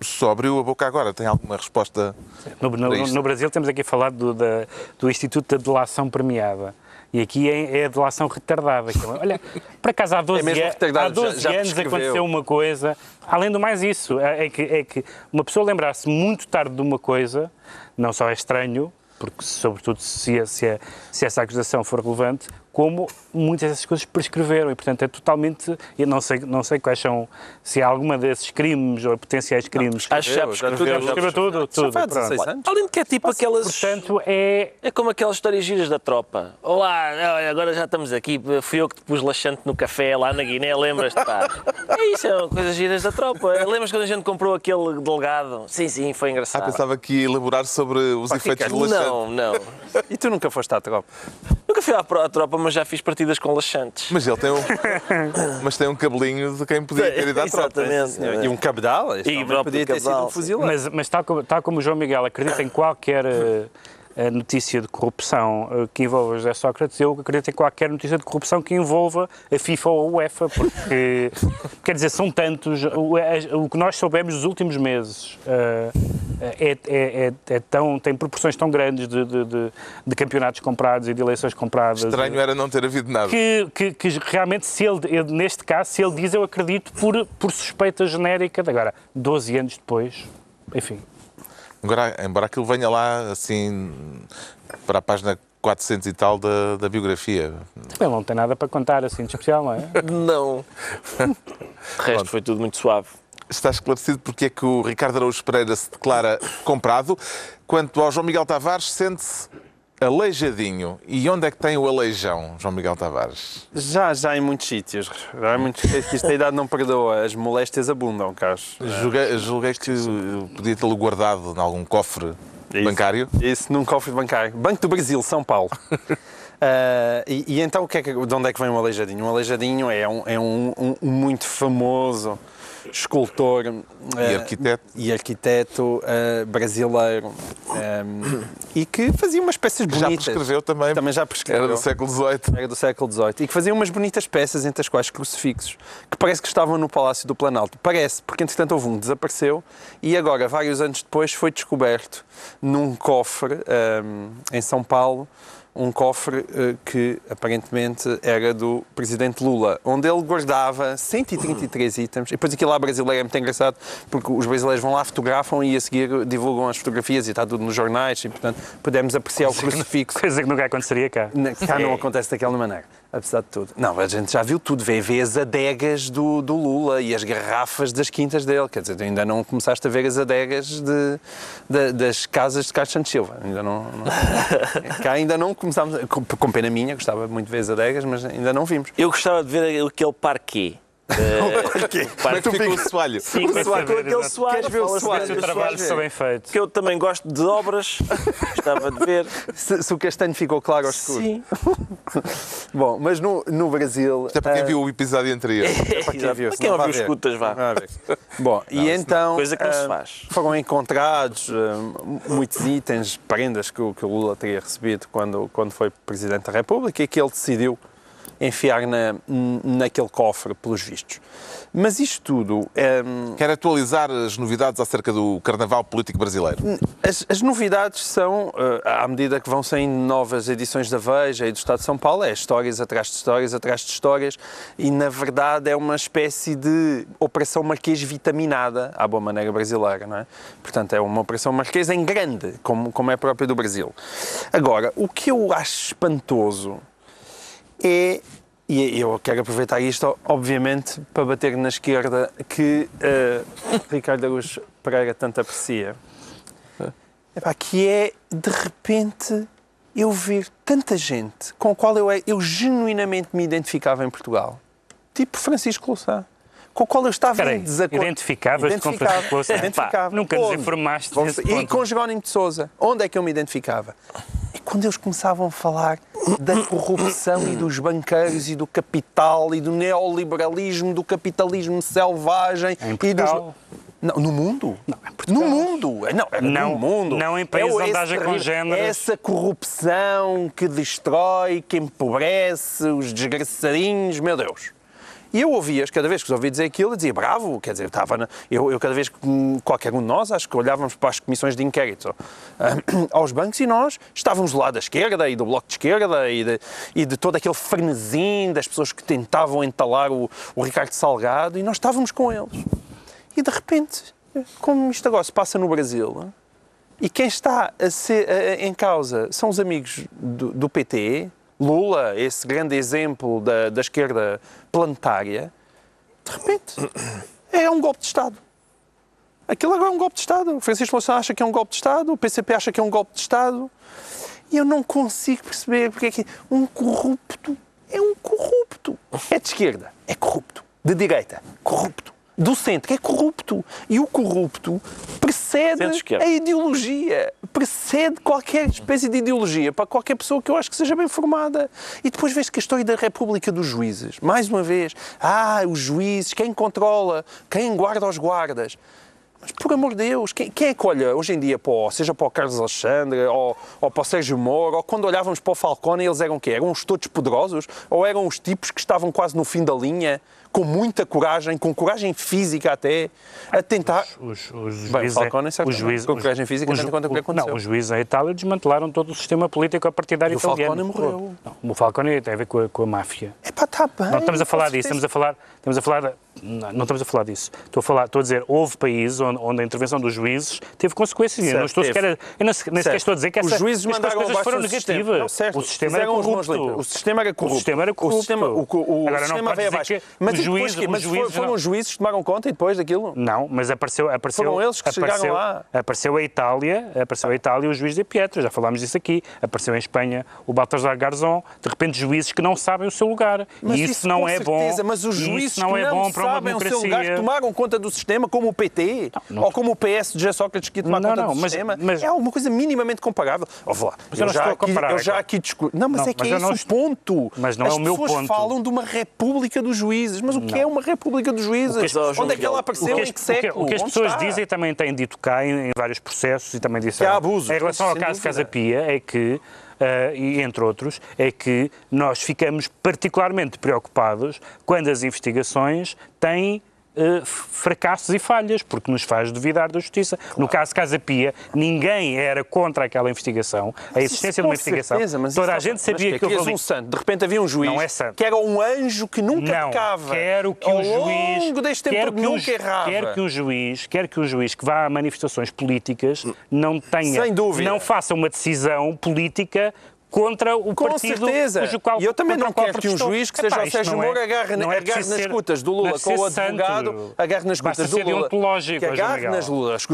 só abriu a boca agora? Tem alguma resposta? No, no- no Brasil temos aqui a falar do, da- do Instituto da Delação Premiada. E aqui é, é a delação retardada. é- Olha, por acaso há 12, É há 12 já- já anos aconteceu uma coisa. Além do mais isso, é é que, é que uma pessoa lembrar-se muito tarde de uma coisa, não só é estranho, porque sobretudo se, se, se essa acusação for relevante, como muitas dessas coisas prescreveram e, portanto, é totalmente... Eu não sei, não sei quais são, se há alguma desses crimes ou potenciais crimes... Acho que já tudo- prescreveu. já Prescreveu tudo, tudo. Já. 16 anos. Além de que é tipo aquelas. Portanto, é, É como aquelas histórias giras da tropa. Olá, agora já estamos aqui. Fui eu que te pus laxante no café lá na Guiné, lembras-te, pá? É isso, é coisas giras da tropa. Lembras quando a gente comprou aquele delegado? Sim, sim, foi Ah, engraçado. pensava que ia elaborar sobre os efeitos do laxante. não, não. E tu nunca foste à tropa? Nunca fui à tropa, mas já fiz partidas com laxantes. Mas ele tem um, mas tem um cabelinho de quem podia ter ido à tropa. Exatamente. E um cabedal? E podia ter sido cabedal, um fuzileiro. Mas, mas tal, como, tal como o João Miguel acredita em qualquer eh, notícia de corrupção eh, que envolva José Sócrates, eu acredito em qualquer notícia de corrupção que envolva a FIFA ou a UEFA, porque, quer dizer, são tantos. O, é- o que nós soubemos nos últimos meses é, é- é- é tão, tem proporções tão grandes de, de- de- de campeonatos comprados e de eleições compradas. Estranho era não ter havido nada. que, que- que realmente, se ele, ele- neste caso, se ele diz, eu acredito por, por suspeita genérica. de Agora, 12 anos depois, enfim. Agora, embora aquilo venha lá assim para a página 400 e tal da, da biografia. Ele não tem nada para contar assim de especial, não é? Não. O resto foi tudo muito suave. Está esclarecido porque é que o Ricardo Araújo Pereira se declara comprado. Quanto ao João Miguel Tavares, sente-se aleijadinho. E onde é que tem o aleijão, João Miguel Tavares? Já, já em muitos sítios. Já em muitos sítios que esta idade não perdoa. As moléstias abundam, Carlos. Julguei, julguei que podia tê-lo guardado em algum cofre Isso. bancário. Isso num cofre bancário. Banco do Brasil, São Paulo. Ah, e, e então, o que é que, de onde é que vem um aleijadinho? Um aleijadinho é um, é um, um- um muito famoso escultor E ah, arquiteto. e arquiteto ah, brasileiro ah, e que fazia umas peças Que já bonitas. prescreveu também. Também já prescreveu. Era do século XVIII. Era do século XVIII e que fazia umas bonitas peças, entre as quais crucifixos, que parece que estavam no Palácio do Planalto. Parece, porque entretanto houve um que desapareceu e agora, vários anos depois, foi descoberto num cofre em São Paulo um cofre eh, que aparentemente era do presidente Lula, onde ele guardava 133 itens. E depois aquilo lá brasileiro é muito engraçado, porque os brasileiros vão lá, fotografam e a seguir divulgam as fotografias e está tudo nos jornais e, portanto, podemos apreciar o crucifixo. Coisa que nunca aconteceria cá. Cá não acontece daquela maneira, apesar de tudo. Não, a gente já viu tudo, vê, vê as adegas do, do Lula e as garrafas das quintas dele. Quer dizer, tu ainda não começaste a ver as adegas de, de- das casas de Carlos Santos Silva. Ainda não, não- cá ainda não começámos, com, com pena minha, gostava muito de ver as adegas, mas ainda não vimos. Eu gostava de ver aquele parquê. Como é que fica o soalho? Sim, Quero com saber, aquele soalho. Queres ver o soalho? Se o trabalho está bem feito. Que eu também gosto de obras, gostava de ver. Se, se o castanho ficou claro ao escuro. Sim. Bom, mas no, no Brasil. Até para quem ah, viu o episódio anterior. para quem viu, Para quem ouviu, ver. escutas, vá. Bom, e então. Coisa que não se ah, faz. Foram encontrados muitos itens, prendas que o, que o Lula teria recebido quando, quando foi Presidente da República e que ele decidiu enfiar na, naquele cofre, pelos vistos. Mas isto tudo. ah, Quer atualizar as novidades acerca do carnaval político brasileiro? As, as novidades são, eh, à medida que vão saindo novas edições da Veja e do Estado de São Paulo, é histórias atrás de histórias atrás de histórias e, na verdade, é uma espécie de operação marquês vitaminada, à boa maneira brasileira, não é? Portanto, é uma operação marquês em grande, como, como é própria do Brasil. Agora, o que eu acho espantoso é, e eu quero aproveitar isto, obviamente, para bater na esquerda que eh, Ricardo Araújo Pereira tanto aprecia. Epá, que é, de repente, eu ver tanta gente com a qual eu, eu genuinamente me identificava em Portugal, tipo Francisco Louçã, com o qual eu estava Espera aí, em desacordo. identificavas-te com Francisco Louçã? Identificava. Pá, nunca nos informaste E ponto. com Jerónimo de Sousa. Onde é que eu me identificava? É quando eles começavam a falar da corrupção e dos banqueiros e do capital e do neoliberalismo, do capitalismo selvagem Em e dos... Portugal. Não, no mundo? Não, Portugal. No mundo. Não, Não, no mundo. não em países É onde esse haja congéneres. Essa corrupção que destrói, que empobrece os desgraçadinhos, meu Deus. E eu ouvia, cada vez que os ouvi dizer aquilo, eu dizia bravo, quer dizer, estava na- eu, eu cada vez que hum, qualquer um de nós, acho que olhávamos para as comissões de inquérito ah, aos bancos e nós estávamos do lado da esquerda e do bloco de esquerda e de, e de todo aquele frenesim das pessoas que tentavam entalar o, o Ricardo Salgado e nós estávamos com eles. E de repente, como isto agora se passa no Brasil, e quem está a ser, a- em causa são os amigos do, do PT, Lula, esse grande exemplo da, da esquerda planetária, de repente é um golpe de Estado. Aquilo agora é um golpe de Estado. O Francisco Louçã acha que é um golpe de Estado, o PCP acha que é um golpe de Estado. E eu não consigo perceber porque é que um corrupto é um corrupto. É de esquerda, é corrupto. De direita, corrupto. Do centro, é corrupto. E o corrupto precede a ideologia. Precede qualquer espécie de ideologia para qualquer pessoa que eu acho que seja bem formada. E depois vês que a história da República dos Juízes, mais uma vez, ah, os juízes, quem controla, quem guarda os guardas. Mas, por amor de Deus, quem, quem é que olha hoje em dia, para o- seja para o Carlos Alexandre ou, ou para o Sérgio Moro, ou quando olhávamos para o Falcone, eles eram o quê? Eram os todos poderosos? Ou eram os tipos que estavam quase no fim da linha, com muita coragem, com coragem física até, a tentar... Os, os Bem, juízes, Falcone, certamente, os juízes, com coragem física, os, em conta o que o- aconteceu. Não, os juízes em Itália desmantelaram todo o sistema político a partidário E o italiano. Falcone morreu. Não, o Falcone tem a ver com a, com a máfia. Epá, está bem. Não estamos a falar disso, estamos a falar, estamos a falar, não, não estamos a falar disso. Estou a falar, estou a dizer, houve países onde, onde a intervenção dos juízes teve consequências. eu não Certo, estou teve. sequer, a- eu não, nem sequer Certo. estou a dizer que os essa, juízes que as mandaram coisas foram negativas. Não, certo. O sistema era corrupto. O sistema era corrupto. O sistema era corrupto. O sistema, o, o, Agora, não sistema pode veio abaixo. que Mas os depois juízes- quê? Mas os juízes foram não- os juízes que tomaram conta e depois daquilo? Não, mas apareceu, apareceu, Foram eles que chegaram apareceu, lá. Apareceu a Itália, apareceu a Itália o juiz de Pietro, já falámos disso aqui. Apareceu em Espanha o Baltasar Garzón, de repente juízes que não sabem o seu lugar. Mas e isso, não é bom. Mas os juízes não que é bom sabem o seu lugar, que tomaram conta do sistema, como o PT, não- ou como o PS de José Sócrates que ia tomar Não, conta não, do mas- sistema, mas- é alguma coisa minimamente comparável. Oh, vá, Mas eu eu, não já aqui, eu já aqui discuto. Não, mas Não, é que mas é não esse o ponto. Mas não As é o meu pessoas ponto. falam de uma república dos juízes. Mas o que é uma república dos juízes? Onde é que ela apareceu? O que, Em as, que século? o que as pessoas dizem também têm dito cá em, vários processos e também disseram. Que há abusos, Em relação ao caso. Casa Pia, é que, e entre outros, é que nós ficamos particularmente preocupados quando as investigações têm eh, fracassos e falhas, porque nos faz duvidar da justiça. No caso Casa Pia, ninguém era contra aquela investigação, a existência de uma investigação. certeza, mas Toda a isso- gente mas sabia que que houve és ali... um santo. De repente havia um juiz Não é santo. que era um anjo que nunca Não, pecava. quero que Ao o juiz, longo deste tempo quero que nunca errava. quero que o juiz, quero que o juiz que vá a manifestações políticas não tenha, não faça uma decisão política contra o Com partido certeza. cujo qual, e eu também não quero que um juiz que seja Epá, o Sérgio não é- Moro agarre, é agarre nas escutas do Lula com o advogado, agarre nas escutas do Lula. Que agarre nas lulas,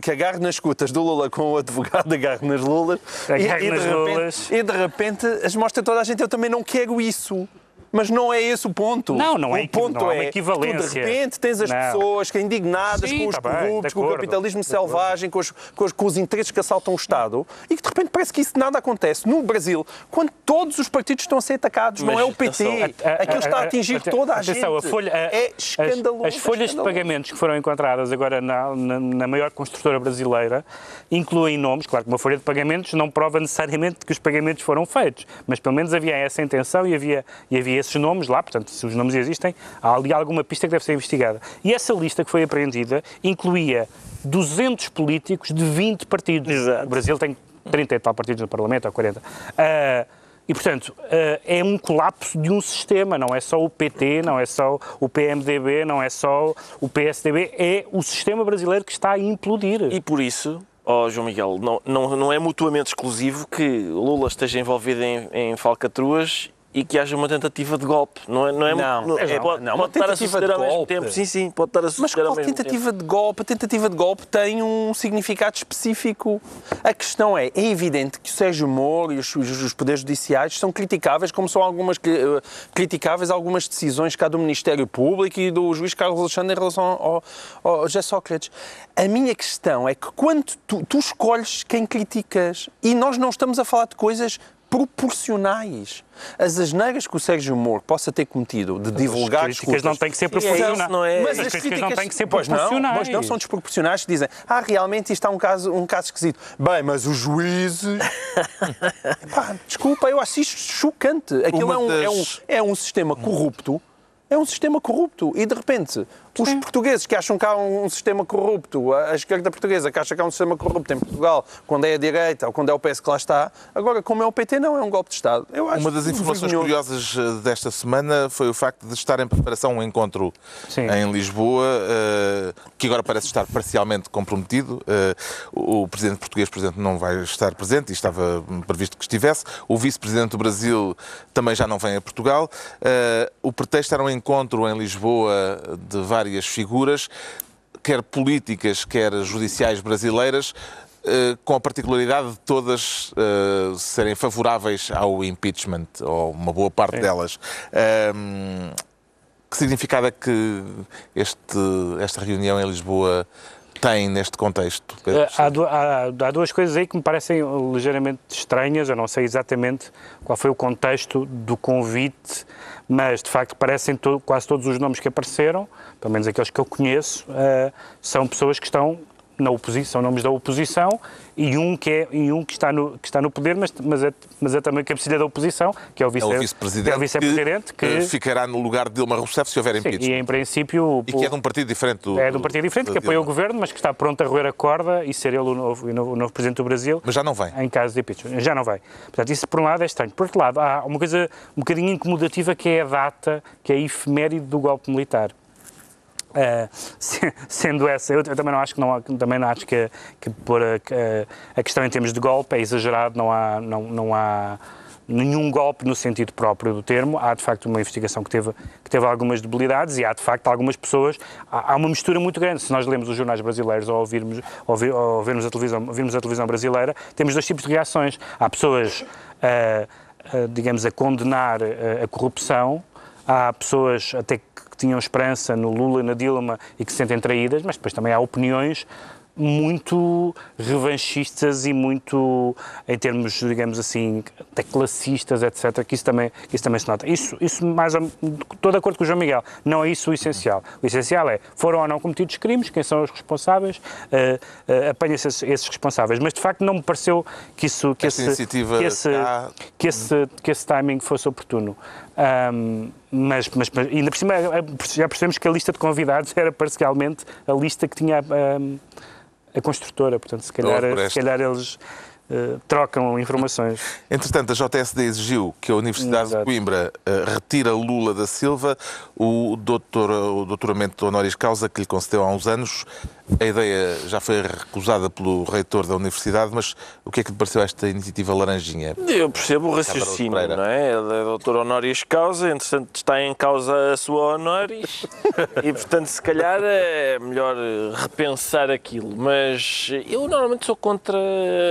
que agarre nas escutas do Lula com o advogado, agarre nas lulas. Agarre e, nas de repente, lulas. e de repente as mostra toda a gente, eu também não quero isso. Mas não é esse o ponto. Não, não é o ponto não é uma que tu, equivalência. de repente tens as Não. pessoas que indignadas Sim, com os tá bem, de corruptos, com o capitalismo de selvagem, com os, com os- com os interesses que assaltam o Estado e que de repente parece que isso nada acontece. No Brasil, quando todos os partidos estão a ser atacados, não Mas, é o PT. atenção, Aquilo está a atingir toda a atenção, gente. A folha, a- é as- escandaloso. As, folhas de escandaloso. pagamentos que foram encontradas agora na, na- na maior construtora brasileira incluem nomes. Claro que uma folha de pagamentos não prova necessariamente que os pagamentos foram feitos, mas pelo menos havia essa intenção e havia, e havia esses nomes lá. Portanto, se os nomes existem, há ali alguma pista que deve ser investigada. E essa lista que foi apreendida incluía 200 políticos de 20 partidos. Exato. O Brasil tem 30 e tal partidos no Parlamento, ou 40. Ah, e, portanto, ah, é um colapso de um sistema, não é só o PT, não é só o PMDB, não é só o PSDB, é o sistema brasileiro que está a implodir. E por isso, ó João Miguel, não, não, não é mutuamente exclusivo que Lula esteja envolvido em, em falcatruas e que haja uma tentativa de golpe. Não é, não é, Não, não, não, pode, não, pode estar a tentativa suceder de ao mesmo golpe. tempo. Sim, sim, pode estar a Mas suceder ao qual mesmo tempo. tentativa de golpe? A tentativa de golpe tem um significado específico. A questão é, é evidente que o Sérgio Moro e os, os- poderes judiciais são criticáveis, como são algumas eh, criticáveis algumas decisões cá do Ministério Público e do juiz Carlos Alexandre em relação ao, ao José Sócrates. A minha questão é que quando tu, tu escolhes quem criticas, e nós não estamos a falar de coisas proporcionais. As asneiras que o Sérgio Moro possa ter cometido de divulgar críticas escutas- não têm que ser É proporcionais. não é- Mas as críticas não têm que ser não, proporcionais. pois não, são desproporcionais que dizem ah, realmente isto é um caso, um caso esquisito. Bem, mas os juízes... Pá, desculpa, eu acho isto chocante. Aquilo é um, é, um, é um sistema corrupto. É um sistema corrupto. E, de repente, os portugueses que acham que há um, um sistema corrupto, a a esquerda portuguesa que acha que há um sistema corrupto em Portugal, quando é a direita ou quando é o PS que lá está, agora, como é o PT, não, é um golpe de Estado. Eu acho Uma das informações vergonhoso. curiosas eh, desta semana foi o facto de estar em preparação um encontro Sim. em Lisboa, eh, que agora parece estar parcialmente comprometido. Eh, O presidente português, por exemplo, não vai estar presente e estava previsto que estivesse. O vice-presidente do Brasil também já não vem a Portugal. O pretexto era um encontro em Lisboa de várias figuras, quer políticas, quer judiciais brasileiras, eh, com a particularidade de todas eh, serem favoráveis ao impeachment, ou uma boa parte delas. Ahm, que significado é que este, esta reunião em Lisboa tem neste contexto? Eh, Há, há- há duas coisas aí que me parecem ligeiramente estranhas. Eu não sei exatamente qual foi o contexto do convite, mas de facto parecem quase todos os nomes que apareceram, pelo menos aqueles que eu conheço, eh, são pessoas que estão na oposição, nomes da oposição, e um que, é, e um que, está, no, que está no poder, mas, mas, é, mas é também cabecilha da oposição, que é o É vice- o vice-presidente que é o vice-presidente, que, eh, ficará no lugar de Dilma Rousseff se houver sim, impeachment. e em princípio... E que é de um partido diferente do. É de um partido diferente, que apoia o governo, mas que está pronto a roer a corda e ser ele o novo, o novo, o novo presidente do Brasil. Mas já não vem. Em caso de impeachment. Já não vai. Portanto, isso por um lado é estranho. Por outro lado, há uma coisa um bocadinho incomodativa que é a data, que é a efeméride do golpe militar. Ah, se- sendo essa, eu, eu também não acho que não também não acho que, que pôr a, a questão em termos de golpe é exagerado, não há, não, não há nenhum golpe no sentido próprio do termo. Há de facto uma investigação que teve, que teve algumas debilidades e há de facto algumas pessoas. Há, há uma mistura muito grande. Se nós lemos os jornais brasileiros ou ouvirmos, ouvir, ou vermos, a televisão, ouvirmos a televisão brasileira, temos dois tipos de reações. Há pessoas, ah, ah, digamos, a condenar ah, a corrupção há pessoas até que tinham esperança no Lula e na Dilma e que se sentem traídas, mas depois também há opiniões muito revanchistas e muito, em termos, digamos assim, até classistas, etc., que isso também, que isso também se nota. Isso, isso mais ou- estou de acordo com o João Miguel, não é isso o essencial. O essencial é, foram ou não cometidos crimes, quem são os responsáveis, uh, uh, apanha-se esses, responsáveis. Mas, de facto, não me pareceu que isso... Que Esta esse, que esse, cá- que esse, que esse timing fosse oportuno. Um, mas, mas, mas, ainda por cima já percebemos que a lista de convidados era parcialmente a lista que tinha a, a construtora, portanto, se calhar, se calhar eles Uh, trocam informações. Entretanto, a JSD exigiu que a Universidade Exato. de Coimbra uh, retire Lula da Silva o, doutor, o doutoramento honoris causa que lhe concedeu há uns anos. A ideia já foi recusada pelo reitor da Universidade, mas o que é que lhe pareceu esta iniciativa laranjinha? Eu percebo o raciocínio, não é? Ele é doutor honoris causa, entretanto está em causa a sua honoris e, portanto, se calhar é melhor repensar aquilo. Mas eu normalmente sou contra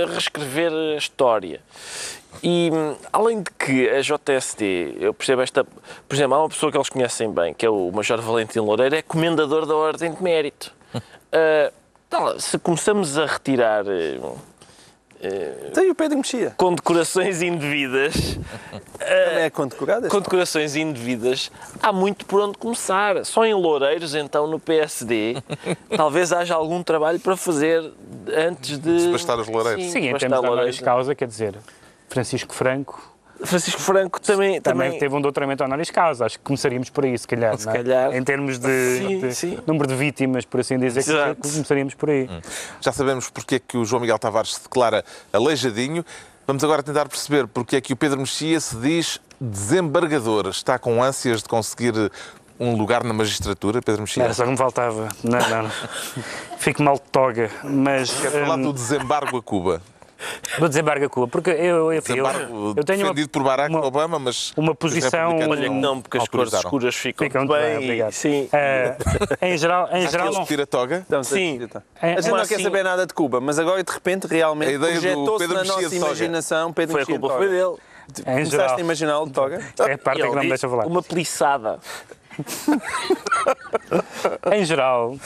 reescrever a história. E além de que a JST, eu percebo esta. Por exemplo, há uma pessoa que eles conhecem bem, que é o Major Valentim Loureiro, é comendador da Ordem de Mérito. Uh, se começamos a retirar. Uh, Tem o Pedro Mexia. Condecorações indevidas. Também é condecorado? Condecorações indevidas. Há muito por onde começar. Só em Loureiros, então, no PSD, talvez haja algum trabalho para fazer antes de. Desbastar os Loureiros. Sim, Sim em termos de causa, quer dizer, Francisco Franco Francisco Franco também, também, também teve um doutoramento honoris causa. Acho que começaríamos por aí, se calhar. Se é? calhar. Em termos de, sim, de sim. número de vítimas, por assim dizer, Exato. começaríamos por aí. Hum. Já sabemos porque é que o João Miguel Tavares se declara aleijadinho. Vamos agora tentar perceber porque é que o Pedro Mexia se diz desembargador. Está com ânsias de conseguir um lugar na magistratura, Pedro Mexia? Era só que me faltava. Não, não. Fico mal de toga, mas... Quer falar um... do desembargo a Cuba? Do desembargo a Cuba, porque eu, enfim, eu, eu tenho defendido uma, por Barack uma, Obama, mas uma posição olha não, porque as cores escuras ficam, ficam bem. Obrigado. Sim. Uh, em geral, em geral não. Tira toga? sim. A, a gente não assim, quer saber nada de Cuba, mas agora de repente realmente projetou-se na nossa imaginação Pedro Foi a culpa foi dele. Em Começaste geral, a imaginar o de toga? É a parte que não me deixa falar. Uma peliçada. Em geral,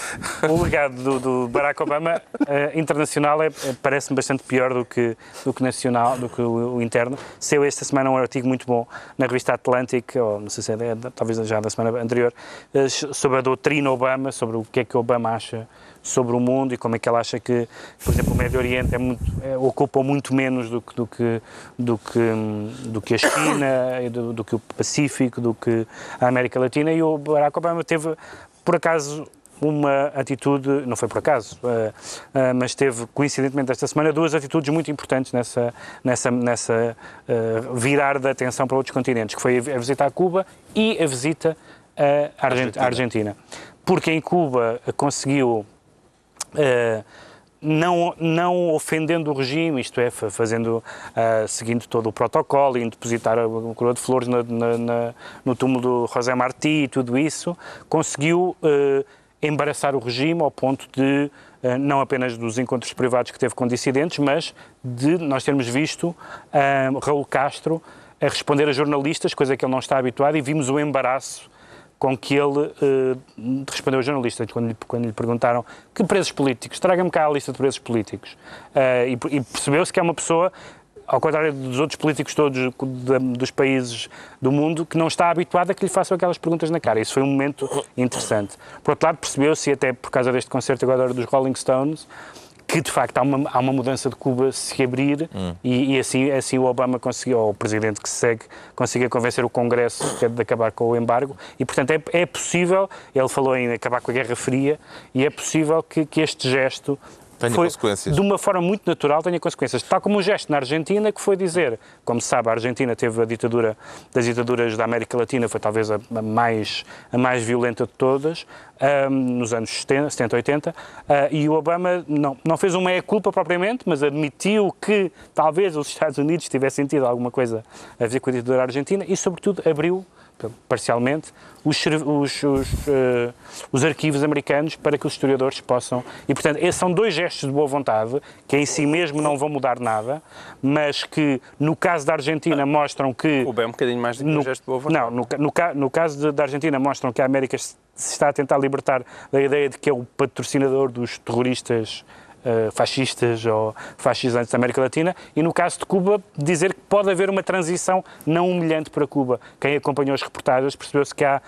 o legado do, do Barack Obama uh, internacional é, é, parece-me bastante pior do que, do que nacional, do que o, o, interno. Saiu esta semana um artigo muito bom na revista Atlantic, ou não sei se é, talvez já da semana anterior, uh, sobre a doutrina Obama, sobre o que é que Obama acha sobre o mundo e como é que ela acha que, por exemplo, o Médio Oriente é muito, é, ocupa muito menos do que, do que, do que, do que a China, do, do que o Pacífico, do que a América Latina e o Barack Obama teve, por acaso, uma atitude, não foi por acaso, uh, uh, mas teve coincidentemente esta semana duas atitudes muito importantes nessa, nessa, nessa uh, virar da atenção para outros continentes, que foi a visita a Cuba e a visita à Argentina. Argentina. Porque em Cuba conseguiu não, não ofendendo o regime, isto é, fazendo, uh, seguindo todo o protocolo, indo depositar a coroa de flores na, na, na, no túmulo do José Martí e tudo isso, conseguiu uh, embaraçar o regime ao ponto de, uh, não apenas dos encontros privados que teve com dissidentes, mas de nós termos visto Raul Castro a responder a jornalistas, coisa que ele não está habituado, e vimos o embaraço com que ele uh, respondeu aos jornalistas quando lhe, quando lhe perguntaram que presos políticos, traga-me cá a lista de presos políticos. Uh, e, e percebeu-se que é uma pessoa, ao contrário dos outros políticos todos de, dos países do mundo, que não está habituado a que lhe façam aquelas perguntas na cara. Isso foi um momento interessante. Por outro lado, percebeu-se, até por causa deste concerto agora dos Rolling Stones, que de facto há uma, há uma mudança de Cuba se abrir hum. e, e, assim, assim o Obama conseguiu, ou o presidente que se segue, conseguiu convencer o Congresso de acabar com o embargo e, portanto, é, é possível, ele falou em acabar com a Guerra Fria, e é possível que, que este gesto Tenha foi, consequências. De uma forma muito natural, tenha consequências. Tal como o gesto na Argentina, que foi dizer, como se sabe, a Argentina teve a ditadura das ditaduras da América Latina, foi talvez a, mais, a mais violenta de todas, um, nos anos 70, 70 80, uh, e o Obama não, não fez uma meia-culpa propriamente, mas admitiu que talvez os Estados Unidos tivessem tido alguma coisa a ver com a ditadura argentina e, sobretudo, abriu parcialmente, os, os, os, uh, os, arquivos americanos para que os historiadores possam. E, portanto, esses são dois gestos de boa vontade, que em si mesmo não vão mudar nada, mas que, no caso da Argentina, mostram que. O bem um bocadinho mais do que no, um gesto de boa vontade. Não, no, no, no caso de, da Argentina, mostram que a América se está a tentar libertar da ideia de que é o patrocinador dos terroristas uh, fascistas ou fascisantes da América Latina, e no caso de Cuba, dizer que pode haver uma transição não humilhante para Cuba. Quem acompanhou as reportagens percebeu-se que há,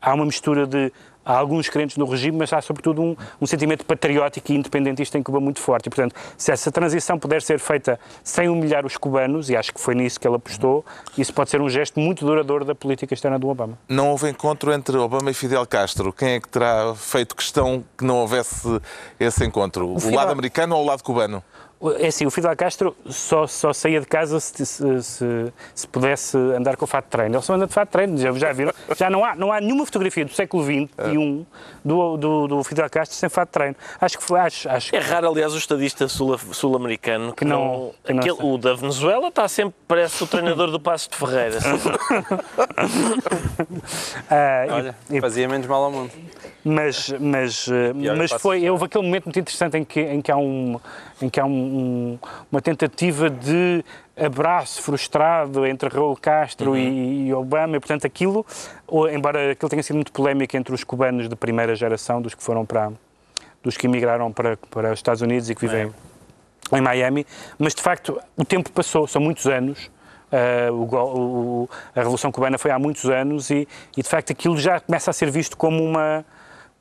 há uma mistura de há alguns crentes no regime, mas há sobretudo um, um sentimento patriótico e independentista em Cuba muito forte. E, portanto, se essa transição puder ser feita sem humilhar os cubanos, e acho que foi nisso que ele apostou, isso pode ser um gesto muito duradouro da política externa do Obama. Não houve encontro entre Obama e Fidel Castro. Quem é que terá feito questão que não houvesse esse encontro? O, Fidel- lado americano ou o lado cubano? É assim, o Fidel Castro só, só saía de casa se, se, se- se pudesse andar com o fato de treino. Ele só anda de fato de treino, já, já viram? Já não há, não há nenhuma fotografia do século XXI do, do, do Fidel Castro sem fato de treino. Acho que foi, acho, acho É raro, aliás, o estadista sul- sul-americano que, Que não- não. que não aquele- o da Venezuela está sempre, parece o treinador do Passo de Ferreira. Ah, Olha, e- fazia menos mal ao mundo. mas, mas, mas foi, houve aquele momento muito interessante em que, em que há, um, em que há um- um- uma tentativa de abraço frustrado entre Raul Castro Uhum. e, e Obama, e portanto aquilo, ou- embora aquilo tenha sido muito polémico entre os cubanos de primeira geração, dos que foram para, dos que emigraram para, para os Estados Unidos e que vivem em Miami, mas de facto o tempo passou, são muitos anos. ah, o o- a Revolução Cubana foi há muitos anos e, e, de facto aquilo já começa a ser visto como uma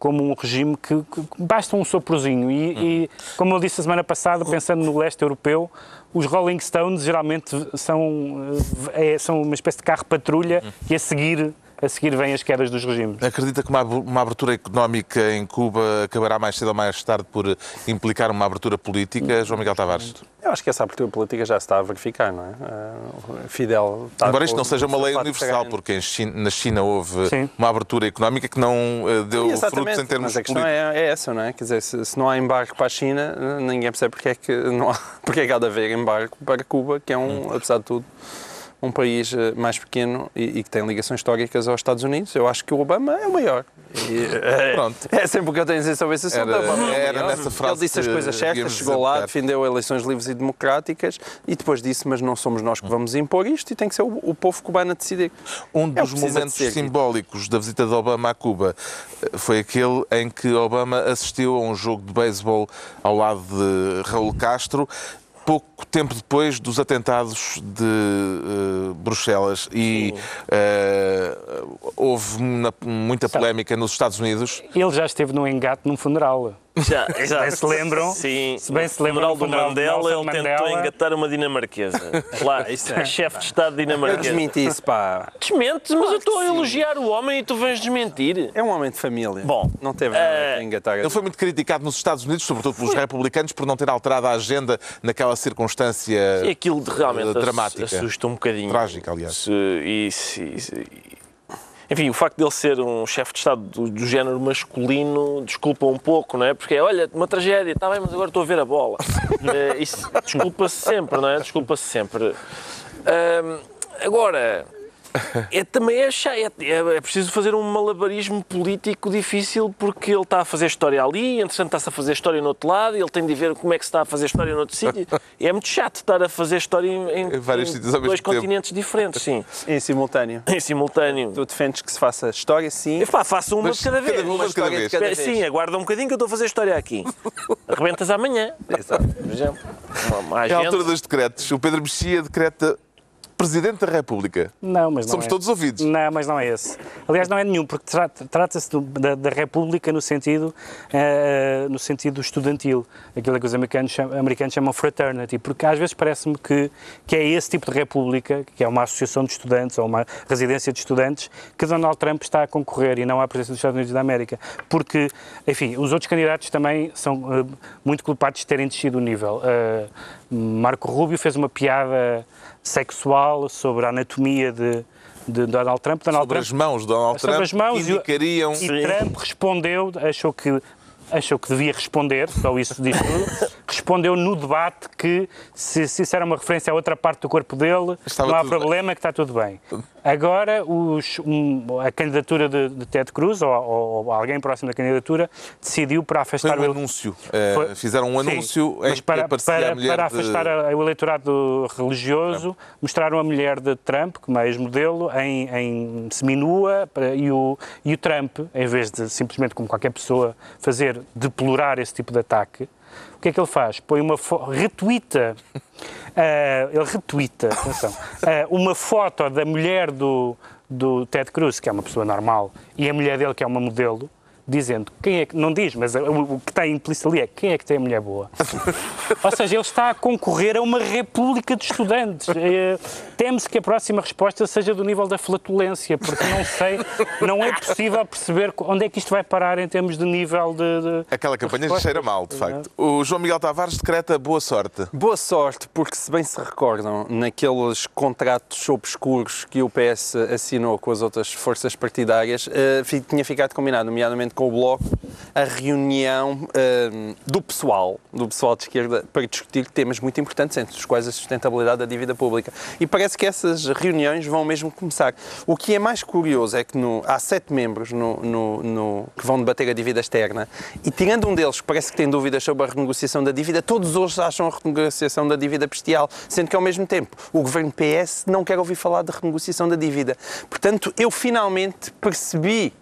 como um regime que, que basta um soprozinho. E, e, como eu disse a semana passada, pensando no leste europeu, os Rolling Stones geralmente são, eh, é- são uma espécie de carro patrulha e a seguir a seguir vêm as quedas dos regimes. Acredita que uma abertura económica em Cuba acabará mais cedo ou mais tarde por implicar uma abertura política? João Miguel Tavares. Eu acho que essa abertura política já se está a verificar, não é? O Fidel está Embora isto não seja uma lei universal, porque em China- na China houve Sim. uma abertura económica que não eh, deu Exatamente, frutos em termos mas a questão políticos. é, é essa, não é? Quer dizer, se, se não há embarque para a China, ninguém percebe porque é que, não há, porque é que há de haver embarque para Cuba, que é um, apesar de tudo, um país eh, mais pequeno e, e que tem ligações históricas aos Estados Unidos. Eu acho que o Obama é o maior. E, eh, Pronto. É sempre o que eu tenho a dizer sobre esse assunto. Era- é era nessa frase Ele disse as coisas certas, chegou lá, defendeu eleições livres e democráticas e depois disse, mas não somos nós que vamos impor isto e tem que ser o, o povo cubano a decidir. Um É dos de momentos ser. simbólicos da visita de Obama a Cuba eh, foi aquele em que Obama assistiu a um jogo de beisebol ao lado de Raul Castro, pouco tempo depois dos atentados de eh, Bruxelas. E eh, houve muita polémica nos Estados Unidos. Ele já esteve num engate num funeral. Já, exato. bem se lembram, Sim. se bem se lembram funeral do Mandela, ele tentou Mandela. engatar uma dinamarquesa. Lá, Isso é. chefe de Estado Eu dinamarquesa. desmenti isso, pá. Desmentes, mas eu estou a elogiar o homem e tu vens desmentir. É um homem de família. Bom, não teve nada eh, a engatar. Ele foi muito criticado nos Estados Unidos, sobretudo pelos republicanos, por não ter alterado a agenda naquela circunstância E aquilo de realmente eh, dramática. assusta um bocadinho. Trágica, aliás. Se- se- e se- enfim, o facto dele ser um chefe de Estado do, do género masculino desculpa um pouco, não é? Porque é, olha, uma tragédia, está bem, mas agora estou a ver a bola. Eh, isso desculpa-se sempre, não é? Desculpa-se sempre. Ahm, agora, é, também é, é, é, é preciso fazer um malabarismo político difícil porque ele está a fazer história ali, entretanto está-se a fazer história no outro lado, e ele tem de ver como é que se está a fazer história no outro sítio. É muito chato estar a fazer história em, em- Em vários sítios dois tempo. continentes diferentes, sim, Em simultâneo. em simultâneo. Tu defendes que se faça história, sim. Epá, faça uma Mas de cada vez. cada- uma de cada vez. Espera, Sim, aguarda um bocadinho que eu estou a fazer história aqui. Arrebentas amanhã. Por exemplo. Uma, uma É a altura dos decretos. O Pedro Mexia decreta Presidente da República. Não, mas não Somos é. todos ouvidos. Não, mas não é esse. Aliás, não é nenhum, porque tra- trata-se da, da República no sentido, eh, no sentido estudantil, aquilo que os americanos chamam, americanos chamam fraternity, porque às vezes parece-me que, que é esse tipo de República, que é uma associação de estudantes ou uma residência de estudantes, que Donald Trump está a concorrer e não à presença dos Estados Unidos da América. Porque, enfim, os outros candidatos também são eh, muito culpados de terem descido o nível. Eh, Marco Rubio fez uma piada sexual sobre a anatomia de, de Donald Trump. Donald Sobre Trump as mãos de Donald Sobre Trump as mãos e o- indicariam... e Trump respondeu, achou que achou que devia responder, só isso diz tudo, respondeu no debate que se, se isso era uma referência a outra parte do corpo dele, Estava não há tudo bem. problema, que está tudo bem. Agora, os- um, a candidatura de, de Ted Cruz, ou, ou alguém próximo da candidatura, decidiu para Foi afastar um o anúncio. Foi- Fizeram um Sim, anúncio em mas que para, para, a mulher para de... afastar a- o eleitorado religioso, mostraram a mulher de Trump, como é ex-modelo, em, em seminua, para- e o, e o Trump, em vez de simplesmente como qualquer pessoa fazer, deplorar esse tipo de ataque, o que é que ele faz? Põe uma retuita, eh, ele retuita, atenção, eh, uma foto da mulher do, do Ted Cruz, que é uma pessoa normal, e a mulher dele, que é uma modelo, dizendo quem é que, não diz, mas o, o que está implícito ali é quem é que tem a mulher boa. Ou seja, ele está a concorrer a uma república de estudantes. É, teme-se que a próxima resposta seja do nível da flatulência, porque não sei, não é possível perceber onde é que isto vai parar em termos de nível de. de Aquela campanha respostas. cheira mal, de facto. O João Miguel Tavares decreta boa sorte. Boa sorte, porque se bem se recordam, naqueles contratos obscuros que o PS assinou com as outras forças partidárias, eh, fi- tinha ficado combinado, nomeadamente com o Bloco, a reunião eh, do pessoal, do pessoal de esquerda, para discutir temas muito importantes, entre os quais a sustentabilidade da dívida pública. E parece que essas reuniões vão mesmo começar. O que é mais curioso é que no- há sete membros no- no- no- que vão debater a dívida externa e tirando um deles que parece que tem dúvidas sobre a renegociação da dívida, todos hoje acham a renegociação da dívida bestial, sendo que ao mesmo tempo o governo PS não quer ouvir falar de renegociação da dívida. Portanto, eu finalmente percebi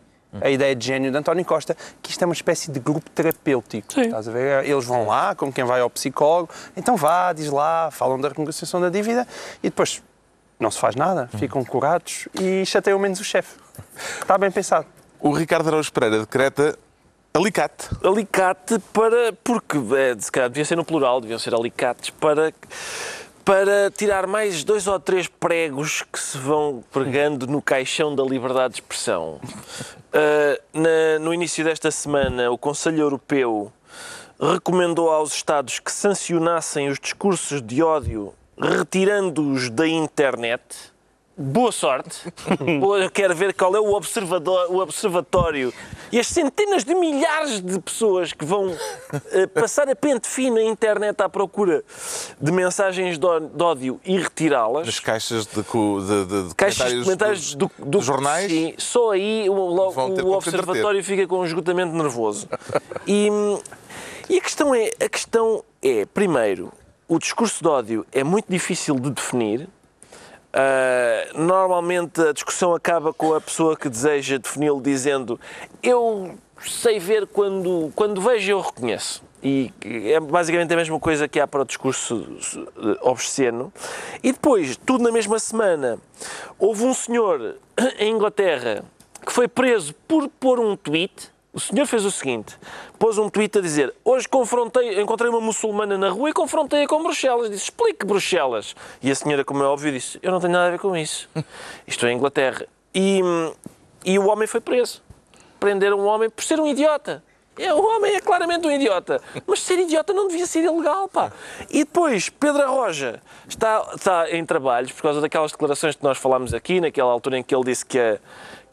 a ideia de gênio de António Costa, que isto é uma espécie de grupo terapêutico. Estás a ver? Eles vão lá, como quem vai ao psicólogo, então vá, diz lá, falam da renegociação da dívida e depois não se faz nada, ficam curados e chateiam menos o chefe. Está bem pensado. O Ricardo Araújo Pereira decreta alicate. alicate para. Porque, é, se calhar, devia ser no plural, deviam ser alicates para. Para tirar mais dois ou três pregos que se vão pregando no caixão da liberdade de expressão. Ah, na- no início desta semana, o Conselho Europeu recomendou aos Estados que sancionassem os discursos de ódio retirando-os da internet. Boa sorte. Eu quero ver qual é o, observador, o observatório e as centenas de milhares de pessoas que vão eh, passar a pente fino na internet à procura de mensagens de ódio e retirá-las. Das caixas de, de, de- de Caixas comentários, comentários do, do- dos jornais. Sim, só aí o, o se observatório fica com um esgotamento nervoso. E, e a questão é, a questão é, primeiro, o discurso de ódio é muito difícil de definir. Ah, normalmente a discussão acaba com a pessoa que deseja defini-lo dizendo eu sei ver quando, quando vejo eu reconheço. E é basicamente a mesma coisa que há para o discurso eh, obsceno. E depois, tudo na mesma semana, houve um senhor em Inglaterra que foi preso por pôr um tweet. O senhor fez o seguinte: pôs um tweet a dizer: Hoje confrontei, encontrei uma muçulmana na rua e confrontei-a com Bruxelas. Disse: Explique Bruxelas. E a senhora, como é óbvio, disse: Eu não tenho nada a ver com isso. Isto é Inglaterra. E, e o homem foi preso. Prenderam um homem por ser um idiota. É, o homem é claramente um idiota. Mas ser idiota não devia ser ilegal, pá. E depois, Pedro Arroja está, está em trabalhos por causa daquelas declarações que nós falámos aqui, naquela altura em que ele disse que a,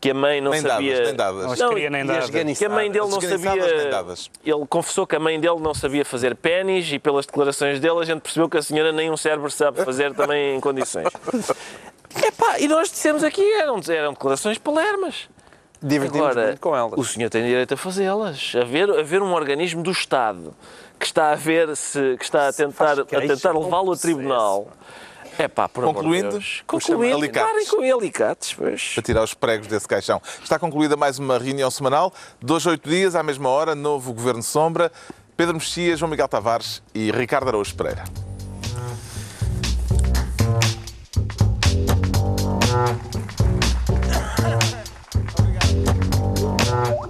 que a mãe não Nem sabia... nem dadas. Não, queria nem e dadas. as- Que a mãe dele não sabia... Ele confessou que a mãe dele não sabia fazer pênis e pelas declarações dele a gente percebeu que a senhora nem um cérebro sabe fazer também em condições. Epá, e nós dissemos aqui, eram, eram declarações palermas. Divertimos Agora, muito com elas. o senhor tem direito a fazê-las. Haver, haver um organismo do Estado que está a ver se que está a tentar, a tentar levá-lo ao processo. É pá, por Concluindo, amor de Concluindo, alicates, com alicates, pois. Para tirar os pregos desse caixão. Está concluída mais uma reunião semanal, dois oito dias, à mesma hora, novo Governo Sombra, Pedro Mexia, João Miguel Tavares e Ricardo Araújo Pereira. Obrigado.